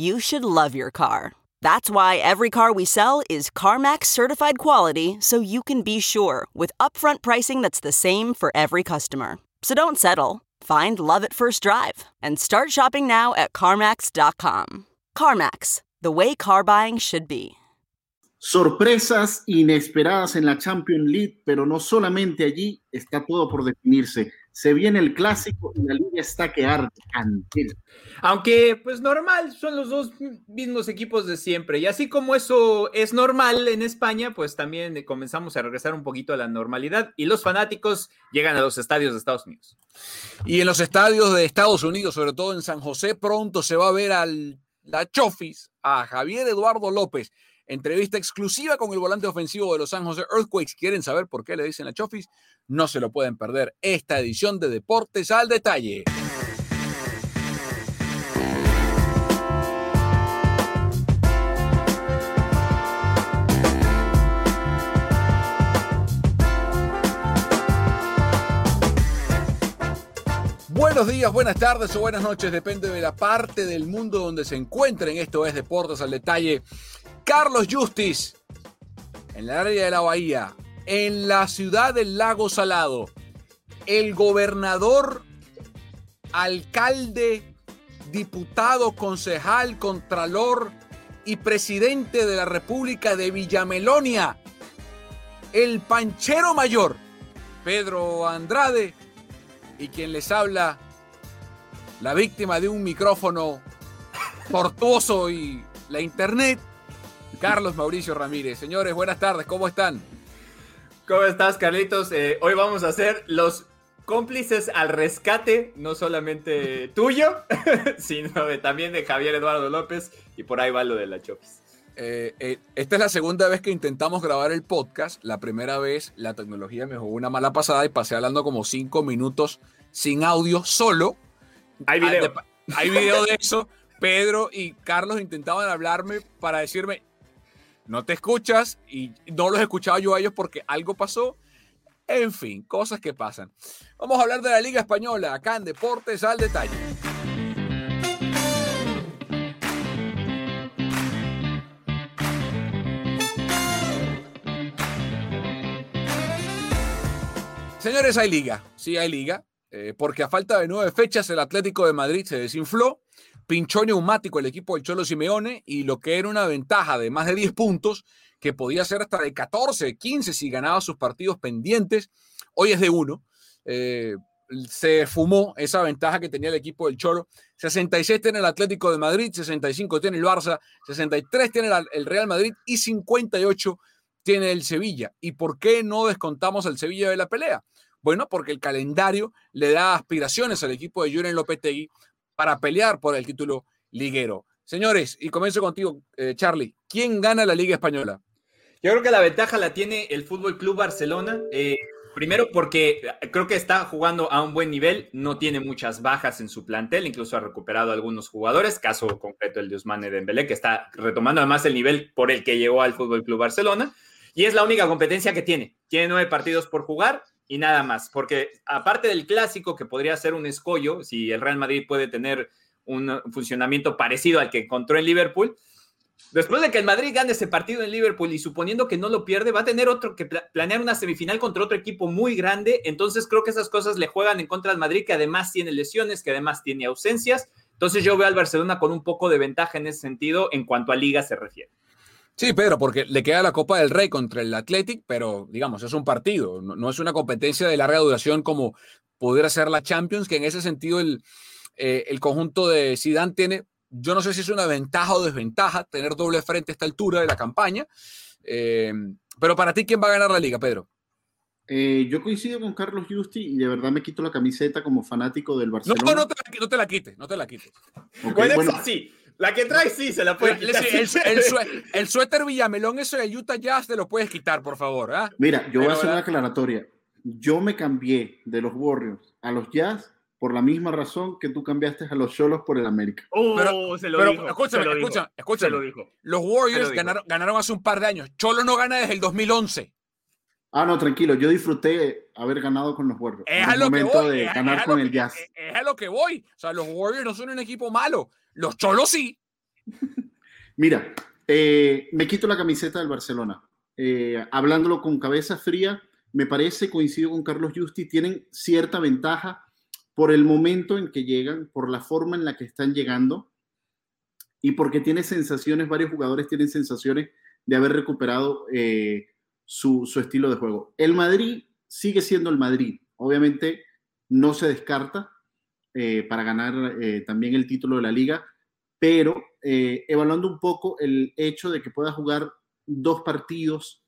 you should love your car. That's why every car we sell is CarMax certified quality so you can be sure with upfront pricing that's the same for every customer. So don't settle. Find love at first drive and start shopping now at CarMax.com. CarMax, the way car buying should be. Sorpresas inesperadas en la Champions League, pero no solamente allí está todo por definirse. Se viene el clásico y la liga está que arde, Aunque, pues normal, son los dos mismos equipos de siempre. Y así como eso es normal en España, pues también comenzamos a regresar un poquito a la normalidad y los fanáticos llegan a los estadios de Estados Unidos. Y en los estadios de Estados Unidos, sobre todo en San José, pronto se va a ver al la Chofis, a Javier Eduardo López. Entrevista exclusiva con el volante ofensivo de los San José Earthquakes. ¿Quieren saber por qué le dicen la Chofis? No se lo pueden perder. Esta edición de Deportes al Detalle. Buenos días, buenas tardes o buenas noches, depende de la parte del mundo donde se encuentren. Esto es Deportes al Detalle. Carlos Justis, en la área de la Bahía, en la ciudad del Lago Salado, el gobernador, alcalde, diputado, concejal, contralor y presidente de la República de Villamelonia, el panchero mayor, Pedro Andrade, y quien les habla, la víctima de un micrófono tortuoso y la internet, Carlos Mauricio Ramírez. Señores, buenas tardes, ¿cómo están? ¿Cómo estás, Carlitos? Eh, hoy vamos a hacer los cómplices al rescate, no solamente tuyo, sino también de Javier Eduardo López, y por ahí va lo de la Chopis. Eh, eh, esta es la segunda vez que intentamos grabar el podcast. La primera vez la tecnología me jugó una mala pasada y pasé hablando como cinco minutos sin audio solo. Hay video. hay video de eso. Pedro y Carlos intentaban hablarme para decirme, no te escuchas y no los escuchaba yo a ellos porque algo pasó. En fin, cosas que pasan. Vamos a hablar de la Liga Española acá en Deportes al Detalle. Señores, hay liga. Sí, hay liga. Eh, porque a falta de nueve fechas el Atlético de Madrid se desinfló pinchó neumático el equipo del Cholo Simeone y lo que era una ventaja de más de 10 puntos, que podía ser hasta de 14, 15 si ganaba sus partidos pendientes, hoy es de 1. Eh, se fumó esa ventaja que tenía el equipo del Cholo. 66 tiene el Atlético de Madrid, 65 tiene el Barça, 63 tiene el Real Madrid y 58 tiene el Sevilla. ¿Y por qué no descontamos al Sevilla de la pelea? Bueno, porque el calendario le da aspiraciones al equipo de Julen Lopetegui para pelear por el título liguero. Señores, y comienzo contigo, eh, Charlie. ¿Quién gana la Liga Española? Yo creo que la ventaja la tiene el Fútbol Club Barcelona. Eh, Primero porque creo que está jugando a un buen nivel, no tiene muchas bajas en su plantel, incluso ha recuperado algunos jugadores, caso concreto el de Ousmane Dembélé, que está retomando además el nivel por el que llegó al Fútbol Club Barcelona, y es la única competencia que tiene. Tiene nueve partidos por jugar y nada más, porque aparte del clásico, que podría ser un escollo, si el Real Madrid puede tener un funcionamiento parecido al que encontró en Liverpool, Después de que el Madrid gane ese partido en Liverpool y suponiendo que no lo pierde, va a tener otro que planear una semifinal contra otro equipo muy grande. Entonces creo que esas cosas le juegan en contra al Madrid, que además tiene lesiones, que además tiene ausencias. Entonces yo veo al Barcelona con un poco de ventaja en ese sentido en cuanto a liga se refiere. Sí, Pedro, porque le queda la Copa del Rey contra el Athletic, pero digamos, es un partido, no, es una competencia de larga duración como pudiera ser la Champions, que en ese sentido el, eh, el conjunto de Zidane tiene yo no sé si es una ventaja o desventaja tener doble frente a esta altura de la campaña. Eh, pero para ti, ¿quién va a ganar la liga, Pedro? Eh, yo coincido con Carlos Justi y de verdad me quito la camiseta como fanático del Barcelona. No, no, te, la, no te la quites, no te la quites. bueno, sí. La que traes sí se la puede quitar. El, suéter Villamelón, eso de Utah Jazz, te lo puedes quitar, por favor. ¿ah? Mira, yo voy a hacer una aclaratoria. Yo me cambié de los Warriors a los Jazz por la misma razón que tú cambiaste a los Cholos por el América. Oh, pero, se lo dijo, escúchame, escúchame, escúchame. Lo dijo. Los Warriors ganaron, ganaron, hace un par de años. Cholo no gana desde el 2011. Ah, no, tranquilo. Yo disfruté haber ganado con los Warriors. Es a lo que voy. de ganar con el Jazz. Es, a lo que voy. O sea, los Warriors no son un equipo malo. Los Cholos sí. Mira, eh, me quito la camiseta del Barcelona. Eh, hablándolo con cabeza fría, me parece, coincido con Carlos Justi, tienen cierta ventaja por el momento en que llegan, por la forma en la que están llegando y porque tiene sensaciones, varios jugadores tienen sensaciones de haber recuperado eh, su, estilo de juego. El Madrid sigue siendo el Madrid, obviamente no se descarta eh, para ganar eh, también el título de la liga, pero evaluando un poco el hecho de que pueda jugar dos partidos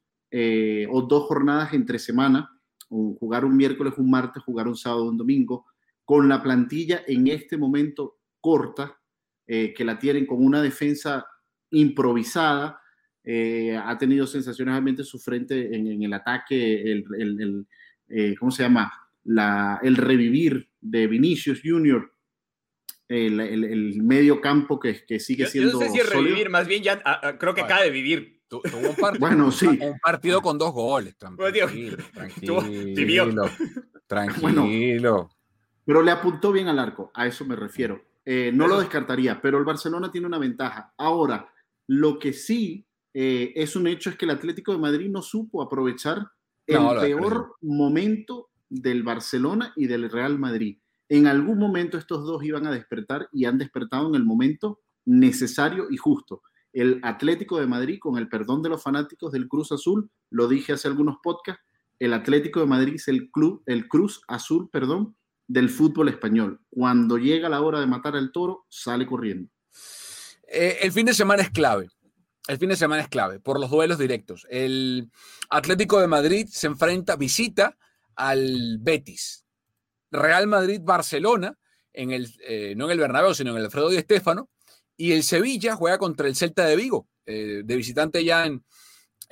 o dos jornadas entre semana, o jugar un miércoles, un martes, jugar un sábado, un domingo, con la plantilla en este momento corta, eh, que la tienen con una defensa improvisada, eh, ha tenido sensaciones realmente su frente en, el ataque, el, eh, ¿cómo se llama? La, el revivir de Vinicius Junior, el, medio campo que, que sigue siendo. Yo no sé si revivir, más bien ya ah, ah, creo que acaba de vivir. tuvo un partido, bueno, sí. un partido con dos goles. Tranquilo, tranquilo, tranquilo. Pero le apuntó bien al arco, a eso me refiero. Eh, no lo descartaría, pero el Barcelona tiene una ventaja. Ahora, lo que sí eh, es un hecho es que el Atlético de Madrid no supo aprovechar el peor momento del Barcelona y del Real Madrid. En algún momento estos dos iban a despertar y han despertado en el momento necesario y justo. El Atlético de Madrid, con el perdón de los fanáticos del Cruz Azul, lo dije hace algunos podcasts, el Atlético de Madrid es el club, el Cruz Azul, perdón, del fútbol español. Cuando llega la hora de matar al toro, sale corriendo. Eh, el fin de semana es clave. El fin de semana es clave por los duelos directos. El Atlético de Madrid se enfrenta, visita al Betis. Real Madrid-Barcelona, eh, no en el Bernabéu, sino en el Alfredo Di Stéfano. Y el Sevilla juega contra el Celta de Vigo, eh, de visitante ya en,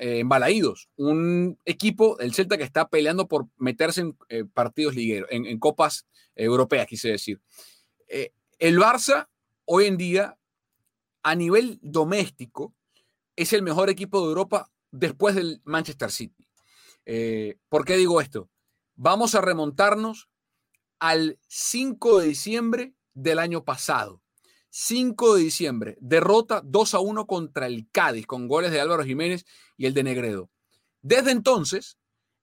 en Balaídos, un equipo, el Celta, que está peleando por meterse en eh, partidos ligueros, en, copas europeas, quise decir. Eh, el Barça, hoy en día, a nivel doméstico, es el mejor equipo de Europa después del Manchester City. Eh, ¿Por qué digo esto? Vamos a remontarnos al 5 de diciembre del año pasado. 5 de diciembre, derrota 2 a 1 contra el Cádiz con goles de Álvaro Jiménez y el de Negredo. Desde entonces,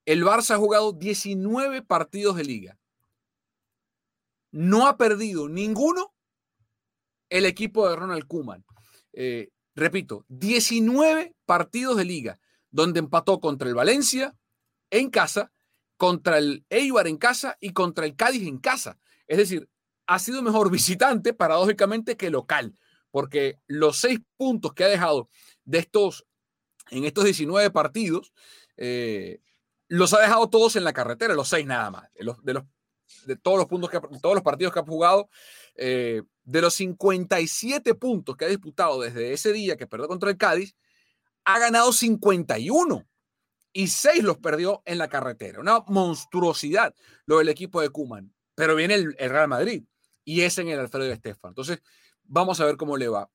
el Barça ha jugado 19 partidos de liga. No ha perdido ninguno el equipo de Ronald Kuman. Eh, repito, 19 partidos de liga, donde empató contra el Valencia en casa, contra el Eibar en casa y contra el Cádiz en casa. Es decir, ha sido mejor visitante, paradójicamente, que local, porque los seis puntos que ha dejado de estos, en estos 19 partidos, eh, los ha dejado todos en la carretera, los seis nada más, de, los, de, todos los puntos que todos los partidos que ha jugado, eh, de los 57 puntos que ha disputado desde ese día que perdió contra el Cádiz, ha ganado 51. y seis los perdió en la carretera. Una monstruosidad lo del equipo de Cuman. Pero viene el, Real Madrid y es en el Alfredo Estefan. Entonces, vamos a ver cómo le va.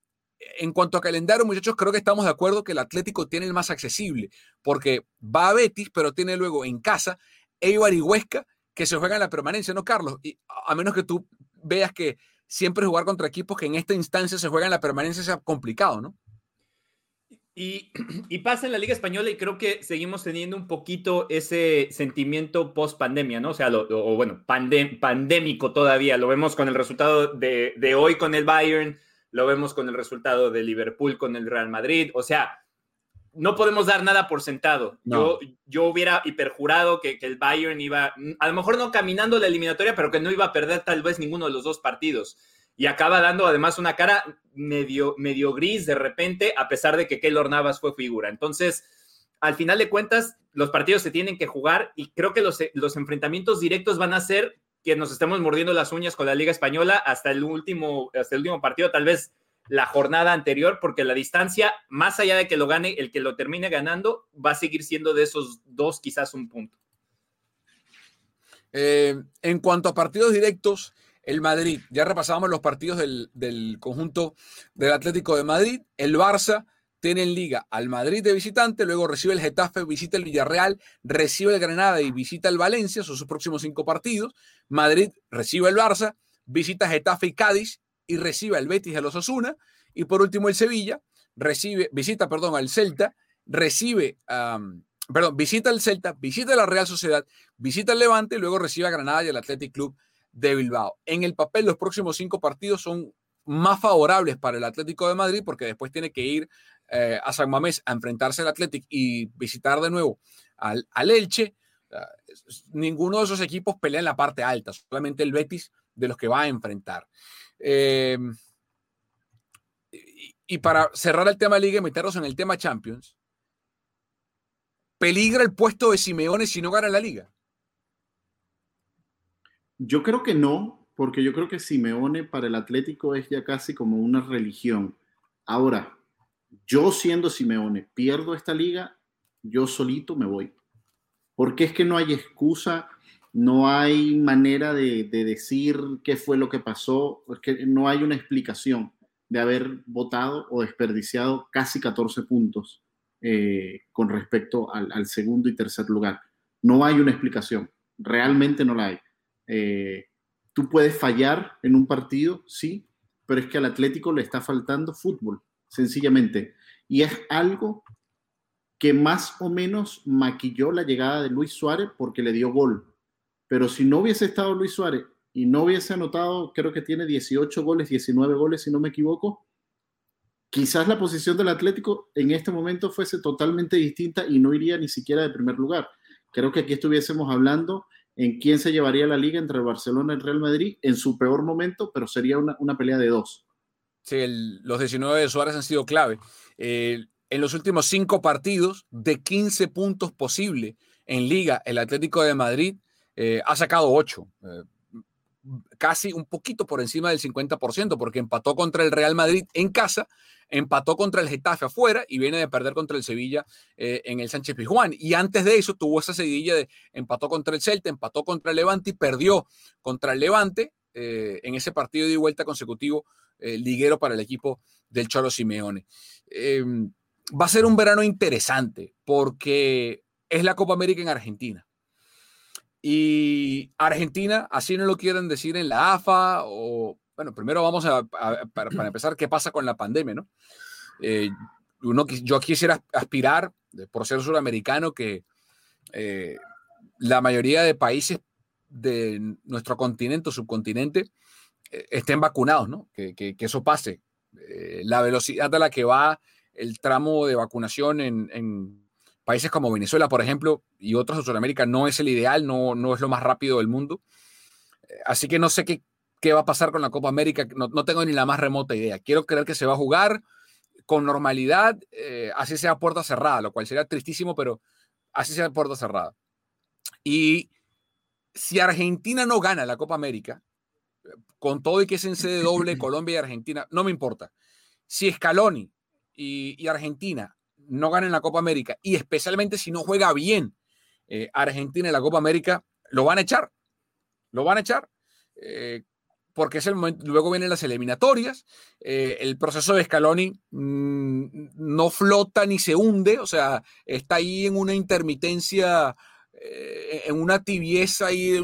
En cuanto a calendario, muchachos, creo que estamos de acuerdo que el Atlético tiene el más accesible, porque va a Betis, pero tiene luego en casa Eibar y Huesca, que se juegan la permanencia, ¿no, Carlos? Y a menos que tú veas que siempre jugar contra equipos que en esta instancia se juegan la permanencia sea complicado, ¿no? Y, pasa en la Liga Española y creo que seguimos teniendo un poquito ese sentimiento post pandemia, ¿no? O sea, o bueno, pandémico todavía. Lo vemos con el resultado de, hoy con el Bayern, lo vemos con el resultado de Liverpool con el Real Madrid. O sea, no podemos dar nada por sentado. Yo, yo hubiera hiperjurado que, que el Bayern iba, a lo mejor no caminando la eliminatoria, pero que no iba a perder tal vez ninguno de los dos partidos y acaba dando además una cara medio, medio gris de repente, a pesar de que Keylor Navas fue figura. Entonces, al final de cuentas, los partidos se tienen que jugar y creo que los, los enfrentamientos directos van a ser que nos estemos mordiendo las uñas con la Liga Española hasta el último, hasta el último partido, tal vez la jornada anterior, porque la distancia, más allá de que lo gane, el que lo termine ganando, va a seguir siendo de esos dos, quizás un punto. Eh, en cuanto a partidos directos, el Madrid. Ya repasamos los partidos del, conjunto del Atlético de Madrid. El Barça tiene en liga al Madrid de visitante, luego recibe el Getafe, visita el Villarreal, recibe el Granada y visita el Valencia, son sus próximos cinco partidos. Madrid recibe el Barça, visita Getafe y Cádiz y recibe al Betis de los Osuna. Y por último el Sevilla, recibe, visita, perdón, al Celta, recibe, perdón, visita el Celta, visita la Real Sociedad, visita el Levante y luego recibe a Granada y el Athletic Club de Bilbao. En el papel, los próximos cinco partidos son más favorables para el Atlético de Madrid porque después tiene que ir eh, a San Mamés a enfrentarse al Atlético y visitar de nuevo al, al Elche. ninguno de esos equipos pelea en la parte alta, solamente el Betis de los que va a enfrentar. Eh, y, para cerrar el tema Liga y meternos en el tema Champions, ¿peligra el puesto de Simeone si no gana la Liga? Yo creo que no, porque yo creo que Simeone para el Atlético es ya casi como una religión. Ahora, yo siendo Simeone, pierdo esta liga, yo solito me voy. Porque es que no hay excusa, no hay manera de, decir qué fue lo que pasó, es que no hay una explicación de haber votado o desperdiciado casi 14 puntos eh, con respecto al, al segundo y tercer lugar. No hay una explicación, realmente no la hay. Eh, tú puedes fallar en un partido, sí, pero es que al Atlético le está faltando fútbol, sencillamente. Y es algo que más o menos maquilló la llegada de Luis Suárez porque le dio gol. Pero si no hubiese estado Luis Suárez y no hubiese anotado, creo que tiene 18 goles, 19 goles, si no me equivoco, quizás la posición del Atlético en este momento fuese totalmente distinta y no iría ni siquiera de primer lugar. Creo que aquí estuviésemos hablando en quién se llevaría la liga entre el Barcelona y el Real Madrid en su peor momento, pero sería una, pelea de dos. Sí, los 19 de Suárez han sido clave. Eh, en los últimos cinco partidos, de 15 puntos posible en liga, el Atlético de Madrid eh, ha sacado 8. Eh, casi un poquito por encima del 50%, porque empató contra el Real Madrid en casa empató contra el Getafe afuera y viene de perder contra el Sevilla eh, en el Sánchez Pizjuán. Y antes de eso tuvo esa seguidilla de empató contra el Celta, empató contra el Levante y perdió contra el Levante en ese partido de vuelta consecutivo liguero para el equipo del Cholo Simeone. Em, va a ser un verano interesante porque es la Copa América en Argentina. Y Argentina, así no lo quieren decir en la AFA o bueno, primero vamos a, para, empezar, ¿qué pasa con la pandemia, no? Eh, yo quisiera aspirar, por ser suramericano, que eh, la mayoría de países de nuestro continente o subcontinente eh, estén vacunados, ¿no? Que, eso pase. la velocidad a la que va el tramo de vacunación en, países como Venezuela, por ejemplo, y otros de Sudamérica no es el ideal, no, no es lo más rápido del mundo. Así que no sé qué, qué va a pasar con la Copa América, no, tengo ni la más remota idea. Quiero creer que se va a jugar con normalidad, eh, así sea puerta cerrada, lo cual sería tristísimo, pero así sea puerta cerrada. Y si Argentina no gana la Copa América, con todo y que es en sede doble Colombia y Argentina, no me importa. Si Scaloni y, y Argentina no gana en la Copa América y especialmente si no juega bien eh, Argentina en la Copa América, lo van a echar. Lo van a echar. Eh, porque es el momento, luego vienen las eliminatorias, eh, el proceso de Scaloni mm, no flota ni se hunde, o sea, está ahí en una intermitencia, en una tibieza ahí,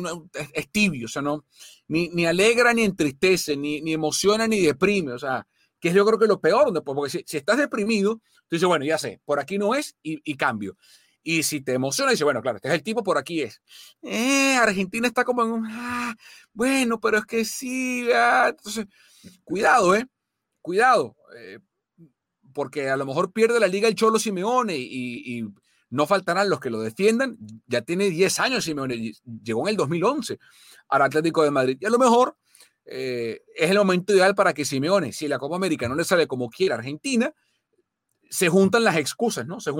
es, tibio, o sea, no, ni, ni alegra ni entristece, ni, ni, emociona ni deprime, o sea, que es yo creo que lo peor, porque si, estás deprimido, tú dices, bueno, ya sé, por aquí no es y, y cambio. Y si te emociona, dice, bueno, claro, este es el tipo, por aquí es. Eh, Argentina está como en un, ah, bueno, pero es que sí, ah". entonces, cuidado, ¿eh? Cuidado, eh, porque a lo mejor pierde la liga el Cholo Simeone y, no faltarán los que lo defiendan. Ya tiene 10 años Simeone, llegó en el 2011 al Atlético de Madrid. Y a lo mejor eh, es el momento ideal para que Simeone, si la Copa América no le sale como quiere a Argentina, se juntan las excusas, ¿no? Se,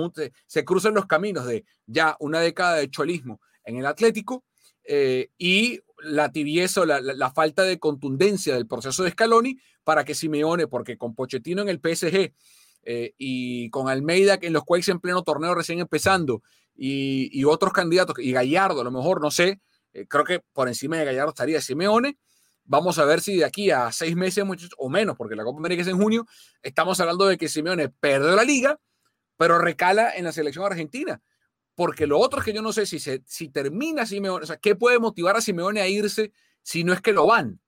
se cruzan los caminos de ya una década de cholismo en el Atlético eh, y la tibieza o la, falta de contundencia del proceso de Scaloni para que Simeone, porque con Pochettino en el PSG eh, y con Almeida en los cuales en pleno torneo recién empezando y, otros candidatos, y Gallardo a lo mejor, no sé, creo que por encima de Gallardo estaría Simeone, Vamos a ver si de aquí a seis meses o menos, porque la Copa América es en junio, estamos hablando de que Simeone perdió la liga, pero recala en la selección argentina. Porque lo otro es que yo no sé si, se, si termina Simeone, o sea, ¿qué puede motivar a Simeone a irse si no es que lo van?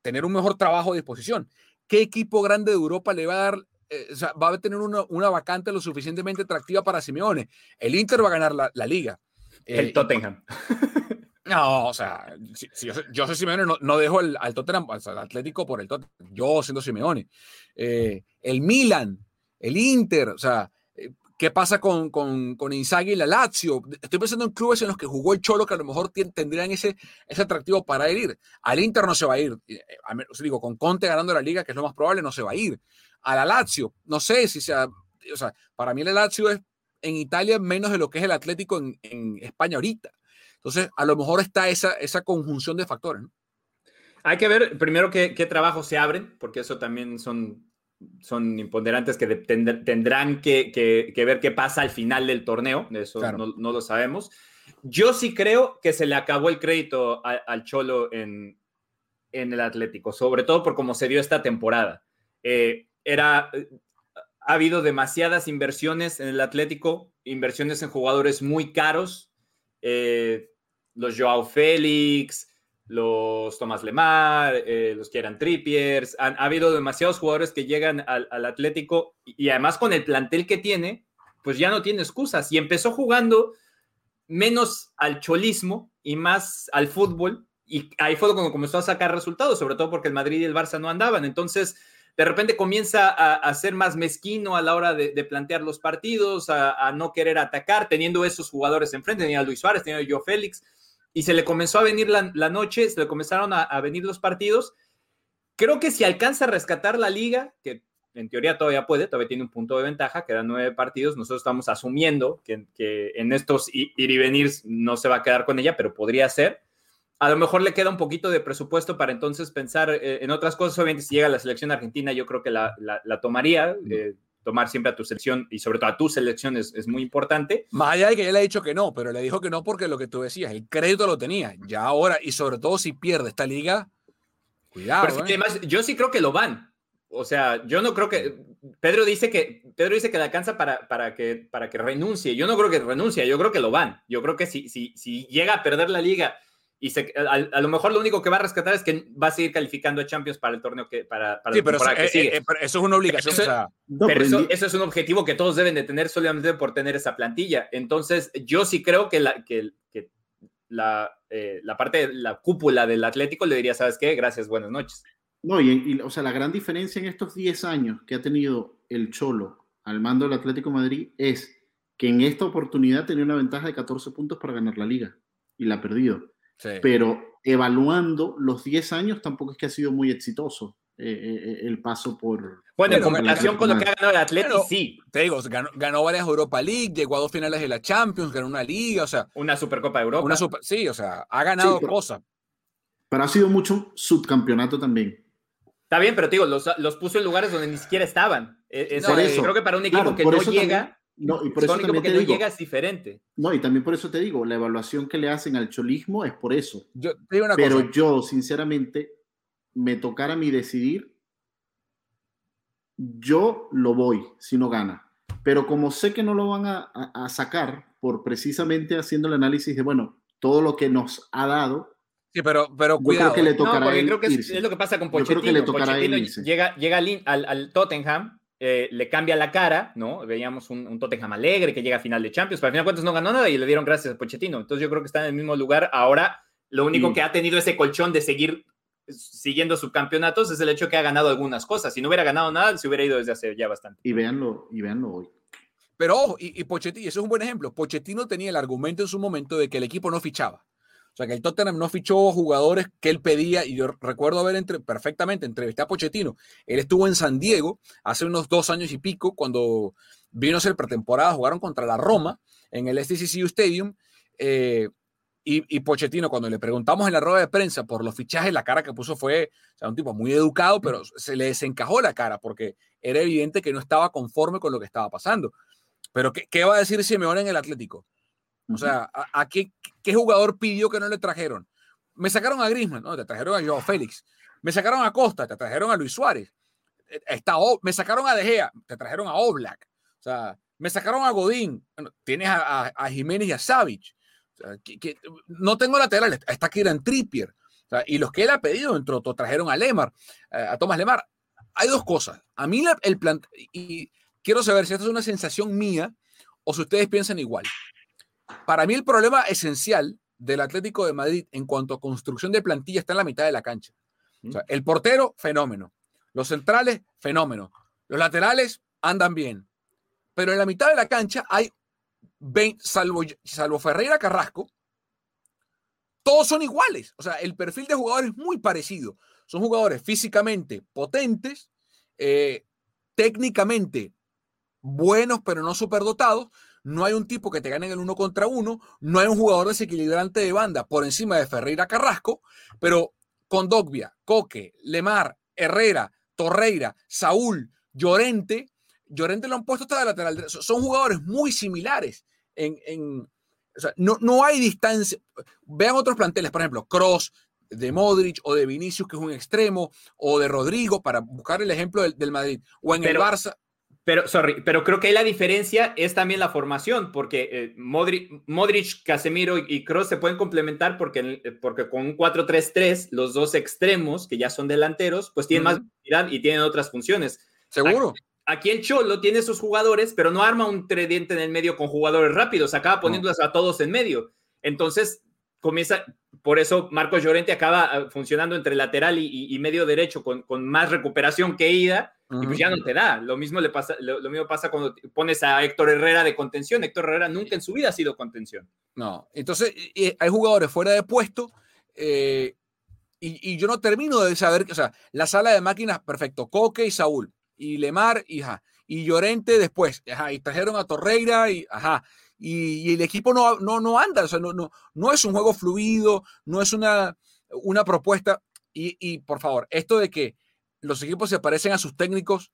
Tener un mejor trabajo a disposición. ¿Qué equipo grande de Europa le va a dar eh, o sea, va a tener una, una, vacante lo suficientemente atractiva para Simeone. El Inter va a ganar la, la liga. El eh, Tottenham. No, o sea, si, yo, soy Simeone, no, dejo el, al Tottenham, al Atlético por el Tottenham. Yo siendo Simeone. Eh, el Milan, el Inter, o sea, eh, ¿qué pasa con, con, y la Lazio? Estoy pensando en clubes en los que jugó el Cholo que a lo mejor tendrían ese, ese atractivo para ir. Al Inter no se va a ir. Eh, os digo, con Conte ganando la liga, que es lo más probable, no se va a ir. A la Lazio, no sé si sea, o sea, para mí el Lazio es en Italia menos de lo que es el Atlético en, en España ahorita. Entonces, a lo mejor está esa, esa conjunción de factores. Hay que ver primero qué, trabajos se abren, porque eso también son, son imponderantes que tendrán que, ver qué pasa al final del torneo. Eso no, lo sabemos. Yo sí creo que se le acabó el crédito al Cholo en, el Atlético, sobre todo por cómo se dio esta temporada. Eh, era, ha habido demasiadas inversiones en el Atlético, inversiones en jugadores muy caros. Eh, los Joao Félix, los Tomás Lemar, eh, los Kieran Trippiers. ha habido demasiados jugadores que llegan al, Atlético y, además con el plantel que tiene, pues ya no tiene excusas. Y empezó jugando menos al cholismo y más al fútbol. Y ahí fue cuando comenzó a sacar resultados, sobre todo porque el Madrid y el Barça no andaban. Entonces, de repente comienza a, ser más mezquino a la hora de, plantear los partidos, a, no querer atacar, teniendo esos jugadores enfrente. Tenía a Luis Suárez, tenía a Joe Félix y se le comenzó a venir la, noche, se le comenzaron a, venir los partidos. Creo que si alcanza a rescatar la liga, que en teoría todavía puede, todavía tiene un punto de ventaja, quedan nueve partidos, nosotros estamos asumiendo que, en estos ir y venir no se va a quedar con ella, pero podría ser. A lo mejor le queda un poquito de presupuesto para entonces pensar eh, en otras cosas. Obviamente, si llega la selección argentina, yo creo que la, tomaría tomar siempre a tu selección y sobre todo a tu selección es, muy importante. Más allá de que él le ha dicho que no, pero le dijo que no porque lo que tú decías, el crédito lo tenía. Ya ahora, y sobre todo si pierde esta liga, cuidado. Pero ¿eh? además, yo sí creo que lo van. O sea, yo no creo que. Pedro dice que Pedro dice que le alcanza para, para, que, para que renuncie. Yo no creo que renuncie, yo creo que lo van. Yo creo que si, si, si llega a perder la liga y a, lo mejor lo único que va a rescatar es que va a seguir calificando a Champions para el torneo que para, para sí, pero eso, que eh, sigue. Eh, eso es una obligación. pero eso, es un objetivo que todos deben de tener solamente por tener esa plantilla. Entonces, yo sí creo que la, que, que la, eh, la parte, la cúpula del Atlético le diría, ¿sabes qué? Gracias, buenas noches. No, y, o sea, la gran diferencia en estos 10 años que ha tenido el Cholo al mando del Atlético Madrid es que en esta oportunidad tenía una ventaja de 14 puntos para ganar la liga y la ha perdido. Pero evaluando los 10 años tampoco es que ha sido muy exitoso eh, eh, el paso por... Bueno, en comparación con lo que ha ganado el Atlético, sí. Te digo, ganó, varias Europa League, llegó a dos finales de la Champions, ganó una liga, o sea... Una Supercopa de Europa. Una sí, o sea, ha ganado cosas. Pero ha sido mucho subcampeonato también. Está bien, pero te digo, los, puso en lugares donde ni siquiera estaban. creo que para un equipo que no llega No, y por eso también te no digo, llegas diferente. No, y también por eso te digo, la evaluación que le hacen al cholismo es por eso. Yo te digo una Pero cosa. yo, sinceramente, me tocara a mí decidir, yo lo voy si no gana. Pero como sé que no lo van a, a- a sacar por precisamente haciendo el análisis de, bueno, todo lo que nos ha dado, Sí, pero, pero yo cuidado. creo que le ¿eh? No, tocará porque creo que es, lo que pasa con Yo creo Pochettino. que le tocará Pochettino llega, llega al- al Tottenham, eh, le cambia la cara, ¿no? Veíamos un, un Tottenham alegre que llega a final de Champions, pero al final de cuentas no ganó nada y le dieron gracias a Pochettino. Entonces yo creo que está en el mismo lugar. Ahora, lo único que ha tenido ese colchón de seguir siguiendo subcampeonatos es el hecho que ha ganado algunas cosas. Si no hubiera ganado nada, se hubiera ido desde hace ya bastante. Y véanlo, y véanlo hoy. Pero ojo, y, y Pochettino, y eso es un buen ejemplo. Pochettino tenía el argumento en su momento de que el equipo no fichaba. O sea, que el Tottenham no fichó jugadores que él pedía, y yo recuerdo haber entre, perfectamente entrevistado a Pochettino. Él estuvo en San Diego hace unos dos años y pico, cuando vino a ser pretemporada, jugaron contra la Roma en el STCCU Stadium. eh, y, y Pochettino, cuando le preguntamos en la rueda de prensa por los fichajes, la cara que puso fue un tipo muy educado, pero se le desencajó la cara porque era evidente que no estaba conforme con lo que estaba pasando. Pero ¿qué, qué va a decir Simeone en el Atlético? O sea, ¿a, qué, jugador pidió que no le trajeron? Me sacaron a Griezmann, no, te trajeron a Joao Félix. Me sacaron a Costa, te trajeron a Luis Suárez. Eh, Está, me sacaron a De Gea, te trajeron a Oblak. O sea, me sacaron a Godín. Tienes a, Jiménez y a Savic. O sea, que- no tengo laterales, está Kieran Trippier. O y los que él ha pedido, otros, trajeron a Lemar, eh, a Tomás Lemar. Hay dos cosas. A mí el plan, y quiero saber si esto es una sensación mía o si ustedes piensan igual. Para mí el problema esencial del Atlético de Madrid en cuanto a construcción de plantilla está en la mitad de la cancha. El portero, fenómeno. Los centrales, fenómeno. Los laterales andan bien. Pero en la mitad de la cancha hay 20, salvo, salvo Ferreira Carrasco, todos son iguales. O sea, el perfil de jugadores es muy parecido. Son jugadores físicamente potentes, eh, técnicamente buenos, pero no superdotados. No hay un tipo que te gane en el uno contra uno. No hay un jugador desequilibrante de banda por encima de Ferreira Carrasco, pero con Dogbia, Coque, Lemar, Herrera, Torreira, Saúl, Llorente. Llorente lo han puesto hasta de lateral. Son jugadores muy similares. En, en- o sea, no, no hay distancia. Vean otros planteles, por ejemplo, Cross, de Modric o de Vinicius, que es un extremo, o de Rodrigo, para buscar el ejemplo del, del Madrid, o en Pero- el Barça. Pero, sorry, pero creo que ahí la diferencia es también la formación, porque eh, Modric, Modric, Casemiro y Kroos se pueden complementar porque, el- porque con un 4-3-3, los dos extremos, que ya son delanteros, pues tienen más Ujú. velocidad y tienen otras funciones. Seguro. Aquí el Cholo tiene sus jugadores, pero no arma un tridente en el medio con jugadores rápidos, acaba poniéndolos a todos en medio. Entonces, comienza, por eso Marcos Llorente acaba ah, funcionando entre lateral y, y- y medio derecho con, con más recuperación que ida, y pues ya no te da. Lo mismo, le pasa, lo, lo mismo pasa cuando pones a Héctor Herrera de contención. Héctor Herrera nunca en su vida ha sido contención. No, entonces hay jugadores fuera de puesto eh, y, y yo no termino de saber, o sea, la sala de máquinas, perfecto, Coque y Saúl, y Lemar, y, ajá, y Llorente después, ajá, y trajeron a Torreira, y, ajá, y, y el equipo no, no, no anda, o sea, no, no, no es un juego fluido, no es una, una propuesta, y, y por favor, esto de que los equipos se parecen a sus técnicos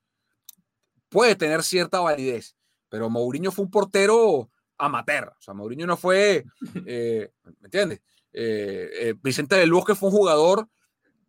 puede tener cierta validez, pero Mourinho fue un portero amateur. O sea, Mourinho no fue, eh, ¿me entiendes? Eh, eh, Vicente del Bosque fue un jugador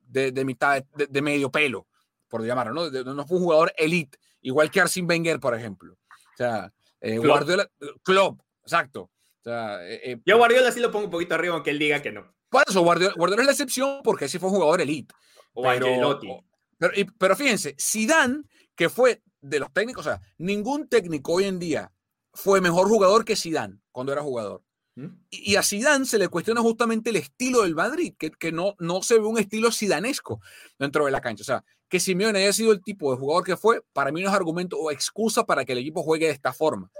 de, de mitad, de, de medio pelo, por llamarlo, ¿no? De- no fue un jugador elite, igual que Arsene Wenger, por ejemplo. O sea, eh, Klopp. Guardiola, Klopp, exacto. O sea, eh, eh, Yo Guardiola sí lo pongo un poquito arriba, aunque él diga que no. por eso Guardiola, Guardiola es la excepción porque sí fue un jugador elite. O Pero-. Pero, y- pero fíjense, Zidane, que fue de los técnicos, o sea, ningún técnico hoy en día fue mejor jugador que Zidane cuando era jugador. ¿Mm? Y, y a Zidane se le cuestiona justamente el estilo del Madrid, que, que no, no se ve un estilo sidanesco dentro de la cancha. O sea, que Simeone haya sido el tipo de jugador que fue, para mí no es argumento o excusa para que el equipo juegue de esta forma.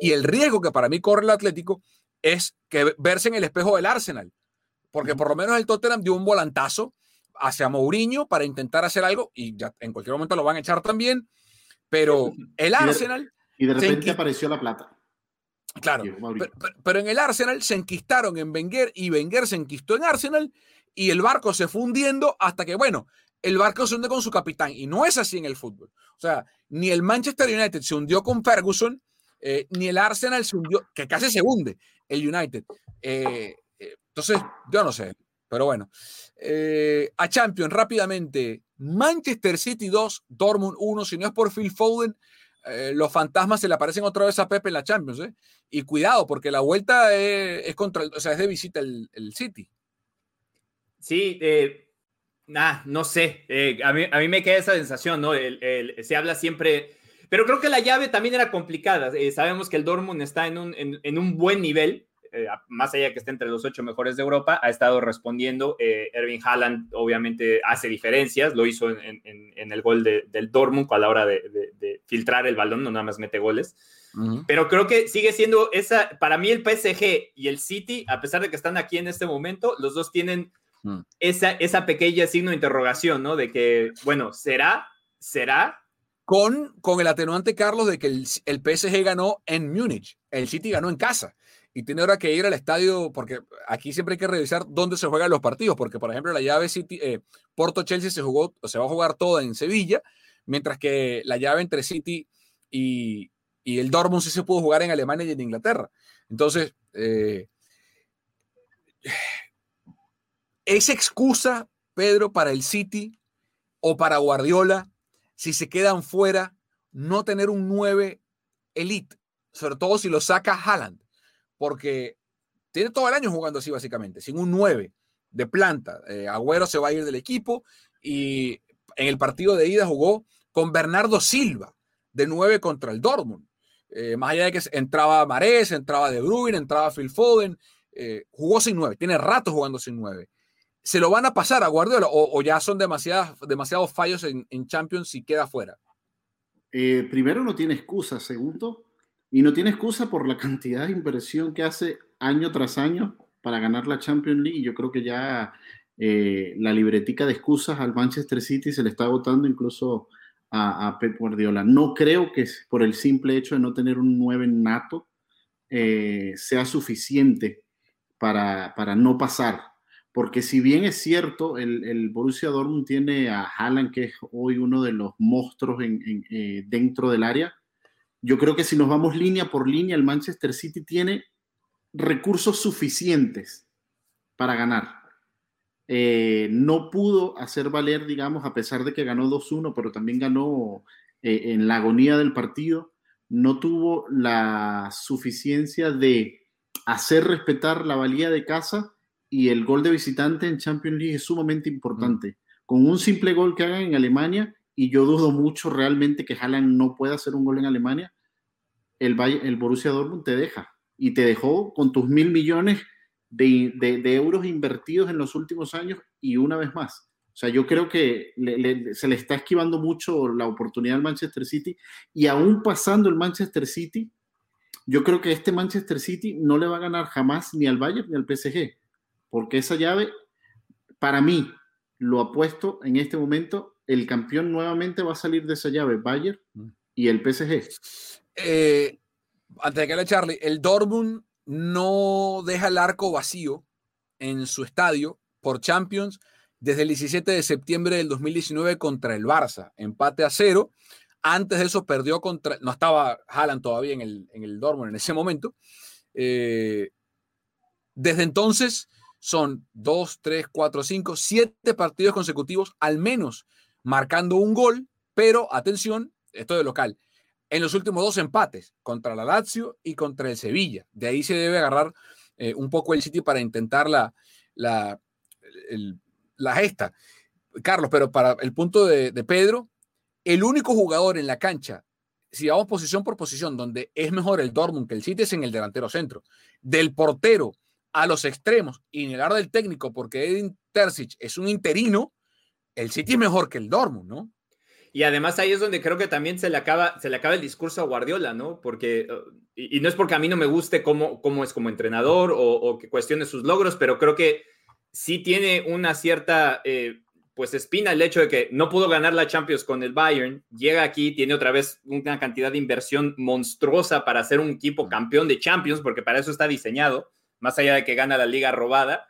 Y el riesgo que para mí corre el Atlético es que verse en el espejo del Arsenal, porque por lo menos el Tottenham dio un volantazo hacia Mourinho para intentar hacer algo y ya en cualquier momento lo van a echar también, pero el Arsenal, Y de repente apareció la plata. claro, pero en el Arsenal se enquistaron en Wenger y Wenger se enquistó en Arsenal y el barco se fue hundiendo hasta que, bueno, el barco se hunde con su capitán y no es así en el fútbol. O sea, ni el Manchester United se hundió con Ferguson, Eh, ni el Arsenal se hundió, que casi se hunde el United. Eh, eh, entonces, yo no sé, pero bueno. a Champions, rápidamente. Manchester City 2, Dortmund 1. Si no es por Phil Foden, los fantasmas se le aparecen otra vez a Pepe en la Champions. Y cuidado, porque la vuelta es, contra, o sea, es de visita el, City. Sí, nah, no sé. a, mí, a mí me queda esa sensación, ¿no? se habla siempre pero creo que la llave también era complicada. Eh, sabemos que el Dortmund está en un, en, un buen nivel, eh, más allá de que esté entre los ocho mejores de Europa, ha estado respondiendo. Eh, Erwin Haaland obviamente hace diferencias, lo hizo en, el gol del Dortmund a la hora de, filtrar el balón, no nada más mete goles. Pero creo que sigue siendo esa, para mí el PSG y el City, a pesar de que están aquí en este momento, los dos tienen esa, esa pequeña signo de interrogación, ¿no? De que, bueno, ¿será? ¿Será? con, con el atenuante, Carlos, de que el, el, PSG ganó en Múnich, el City ganó en casa. Y tiene ahora que ir al estadio, porque aquí siempre hay que revisar dónde se juegan los partidos, porque por ejemplo la llave City, eh, Porto-Chelsea se jugó, se va a jugar toda en Sevilla, mientras que la llave entre City y, y el Dortmund sí se pudo jugar en Alemania y en Inglaterra. Entonces, eh, ¿es excusa, Pedro, para el City o para Guardiola si se quedan fuera, no tener un 9 elite, sobre todo si lo saca Haaland, porque tiene todo el año jugando así básicamente, sin un 9 de planta. Eh, Agüero se va a ir del equipo y en el partido de ida jugó con Bernardo Silva de 9 contra el Dortmund. Eh, más allá de que entraba Mares, entraba De Bruyne, entraba Phil Foden, eh, jugó sin 9, tiene rato jugando sin 9 se lo van a pasar a Guardiola o, ya son demasiados fallos en, Champions si queda fuera? Primero, no tiene excusa. Segundo, y no tiene excusa por la cantidad de inversión que hace año tras año para ganar la Champions League. Yo creo que ya eh, la libretica de excusas al Manchester City se le está agotando incluso a, Pep Guardiola. No creo que por el simple hecho de no tener un 9 nato eh, sea suficiente para, para no pasar porque si bien es cierto, el, Borussia Dortmund tiene a Haaland, que es hoy uno de los monstruos eh, dentro del área, yo creo que si nos vamos línea por línea, el Manchester City tiene recursos suficientes para ganar. Eh, no pudo hacer valer, digamos, a pesar de que ganó 2-1, pero también ganó eh, en la agonía del partido, no tuvo la suficiencia de hacer respetar la valía de casa y el gol de visitante en Champions League es sumamente importante. Con un simple gol que hagan en Alemania, y yo dudo mucho realmente que Haaland no pueda hacer un gol en Alemania, el, el Borussia Dortmund te deja y te dejó con tus mil millones de, euros invertidos en los últimos años y una vez más. O sea, yo creo que se le está esquivando mucho la oportunidad al Manchester City y aún pasando el Manchester City, yo creo que este Manchester City no le va a ganar jamás ni al Bayern ni al PSG porque esa llave, para mí, lo apuesto en este momento, el campeón nuevamente va a salir de esa llave, Bayern mm. y el PSG. Eh, antes de que le Charlie, el Dortmund no deja el arco vacío en su estadio por Champions desde el 17 de septiembre del 2019 contra el Barça, empate a cero. Antes de eso perdió contra, no estaba Haaland todavía en el, en el Dortmund en ese momento. Eh, desde entonces son dos, tres, cuatro, cinco, siete partidos consecutivos, al menos marcando un gol, pero atención, esto de local, en los últimos dos empates, contra la Lazio y contra el Sevilla. De ahí se debe agarrar eh, un poco el City para intentar la, la, la gesta. Carlos, pero para el punto de, Pedro, el único jugador en la cancha si vamos posición por posición, donde es mejor el Dortmund que el City es en el delantero centro. Del portero a los extremos y en el del técnico, porque Edin Terzic es un interino, el City es mejor que el Dortmund, ¿no? Y además ahí es donde creo que también se le acaba, se le acaba el discurso a Guardiola, ¿no? Porque, y, no es porque a mí no me guste cómo, cómo es como entrenador o, que cuestione sus logros, pero creo que sí tiene una cierta, eh, pues, espina el hecho de que no pudo ganar la Champions con el Bayern, llega aquí, tiene otra vez una cantidad de inversión monstruosa para ser un equipo campeón de Champions, porque para eso está diseñado más allá de que gana la liga robada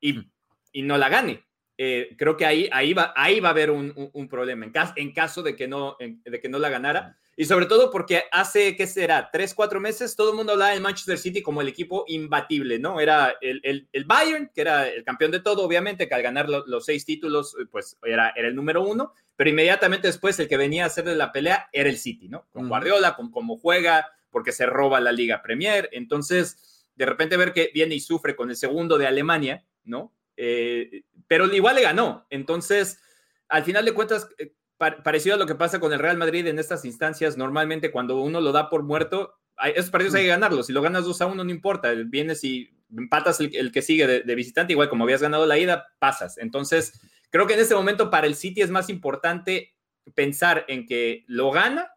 y, y no la gane. Eh, creo que ahí, ahí, va, ahí va a haber un, un, problema en caso, en caso de, que no, de que no la ganara. Y sobre todo porque hace, ¿qué será? Tres, cuatro meses, todo el mundo hablaba del Manchester City como el equipo imbatible, ¿no? Era el, el, Bayern, que era el campeón de todo, obviamente, que al ganar los seis títulos, pues era, era el número uno, pero inmediatamente después el que venía a hacerle la pelea era el City, ¿no? Con Guardiola, con cómo juega, porque se roba la Liga Premier. Entonces, de repente ver que viene y sufre con el segundo de Alemania, ¿no? Eh, pero igual le ganó. Entonces, al final de cuentas, eh, parecido a lo que pasa con el Real Madrid en estas instancias, normalmente cuando uno lo da por muerto, esos partidos hay que ganarlos. Si lo ganas 2 a 1, no importa. Vienes y empatas el, que sigue de, visitante, igual como habías ganado la ida, pasas. Entonces, creo que en este momento para el City es más importante pensar en que lo gana,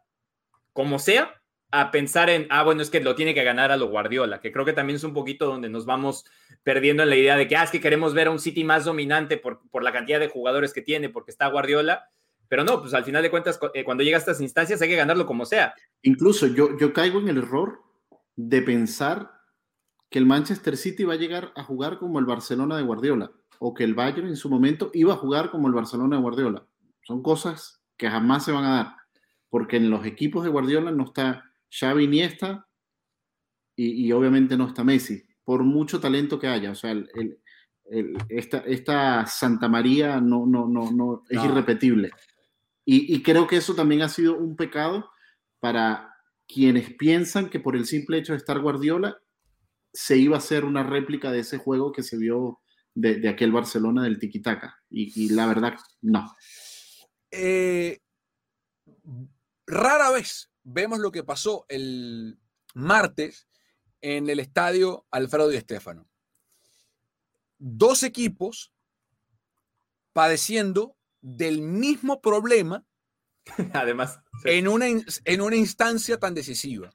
como sea, a pensar en, ah, bueno, es que lo tiene que ganar a lo Guardiola, que creo que también es un poquito donde nos vamos perdiendo en la idea de que, ah, es que queremos ver a un City más dominante por, por la cantidad de jugadores que tiene, porque está Guardiola pero no, pues al final de cuentas, eh, cuando llega a estas instancias hay que ganarlo como sea. Incluso yo, yo caigo en el error de pensar que el Manchester City va a llegar a jugar como el Barcelona de Guardiola o que el Bayern en su momento iba a jugar como el Barcelona de Guardiola. Son cosas que jamás se van a dar, porque en los equipos de Guardiola no está Xavi Iniesta y, y obviamente no está Messi, por mucho talento que haya. O sea, el, esta, esta, Santa María no, no, no, no es irrepetible. Y, creo que eso también ha sido un pecado para quienes piensan que por el simple hecho de estar Guardiola se iba a hacer una réplica de ese juego que se vio de, aquel Barcelona del tiki-taka. Y, la verdad, no. Eh, rara vez vemos lo que pasó el martes en el estadio Alfredo Di Stéfano. Dos equipos padeciendo del mismo problema, además, en, una, en una instancia tan decisiva.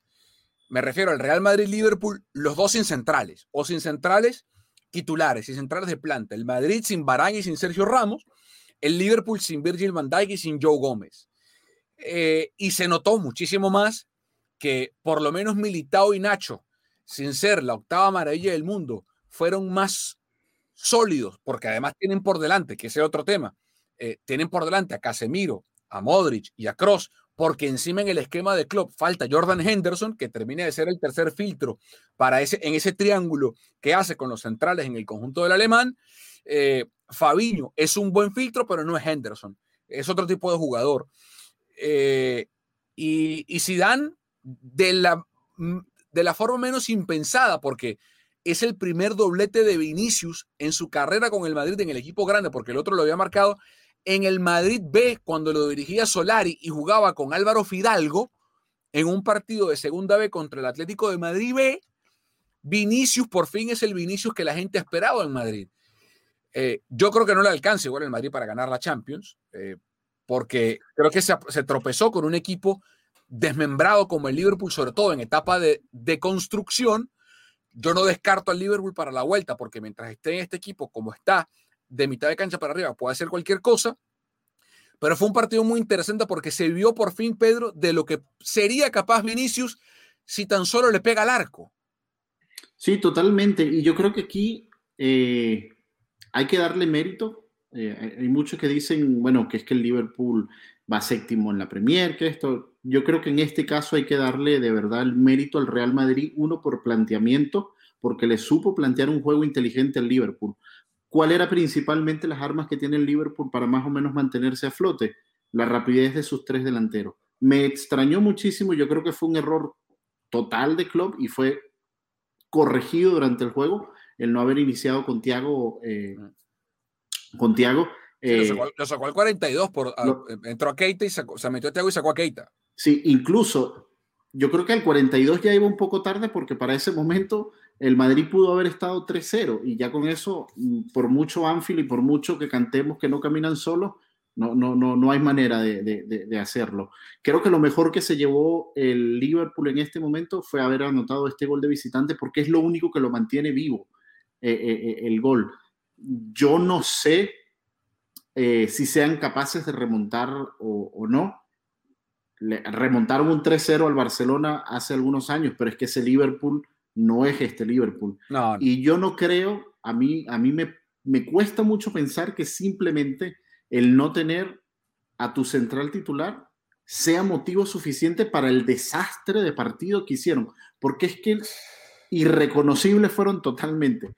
Me refiero al Real Madrid-Liverpool, los dos sin centrales, o sin centrales titulares, sin centrales de planta. El Madrid sin Barán y sin Sergio Ramos, el Liverpool sin Virgil van Dijk y sin Joe Gómez. Eh, y se notó muchísimo más que por lo menos Militao y Nacho, sin ser la octava maravilla del mundo, fueron más sólidos, porque además tienen por delante, que ese es otro tema, eh, tienen por delante a Casemiro, a Modric y a Cross, porque encima en el esquema de club falta Jordan Henderson, que termina de ser el tercer filtro para ese, en ese triángulo que hace con los centrales en el conjunto del alemán. Eh, Fabiño es un buen filtro, pero no es Henderson, es otro tipo de jugador. Eh, y, y Zidane, de la, de la forma menos impensada, porque es el primer doblete de Vinicius en su carrera con el Madrid en el equipo grande, porque el otro lo había marcado en el Madrid B cuando lo dirigía Solari y jugaba con Álvaro Fidalgo en un partido de segunda B contra el Atlético de Madrid B, Vinicius por fin es el Vinicius que la gente esperaba en Madrid. Eh, yo creo que no le alcanza igual el Madrid para ganar la Champions, eh, porque creo que se, tropezó con un equipo desmembrado como el Liverpool, sobre todo en etapa de, de construcción. Yo no descarto al Liverpool para la vuelta, porque mientras esté en este equipo como está, de mitad de cancha para arriba puede hacer cualquier cosa. Pero fue un partido muy interesante porque se vio por fin, Pedro, de lo que sería capaz Vinicius si tan solo le pega al arco. Sí, totalmente. Y yo creo que aquí eh, hay que darle mérito. Eh, hay muchos que dicen, bueno, que es que el Liverpool va séptimo en la Premier, que esto. Yo creo que en este caso hay que darle de verdad el mérito al Real Madrid, uno por planteamiento, porque le supo plantear un juego inteligente al Liverpool. ¿Cuál era principalmente las armas que tiene el Liverpool para más o menos mantenerse a flote? La rapidez de sus tres delanteros. Me extrañó muchísimo, yo creo que fue un error total de Klopp y fue corregido durante el juego el no haber iniciado con Tiago. Eh, con Tiago. Eh, lo, sacó, al 42, por, entró a Keita y se metió a Tiago y sacó a Keita. Sí, incluso yo creo que al 42 ya iba un poco tarde porque para ese momento el Madrid pudo haber estado 3-0 y ya con eso, mm, por mucho Anfield y por mucho que cantemos que no caminan solos, no, no, no, no hay manera de, hacerlo. Creo que lo mejor que se llevó el Liverpool en este momento fue haber anotado este gol de visitante porque es lo único que lo mantiene vivo, eh, eh, eh, el gol. Yo no sé si sean capaces de remontar o, o no. remontaron un 3-0 al Barcelona hace algunos años, pero es que ese Liverpool no es este Liverpool. Y yo no creo, a mí, a mí me, me cuesta mucho pensar que simplemente el no tener a tu central titular sea motivo suficiente para el desastre de partido que hicieron, porque es que irreconocibles fueron totalmente.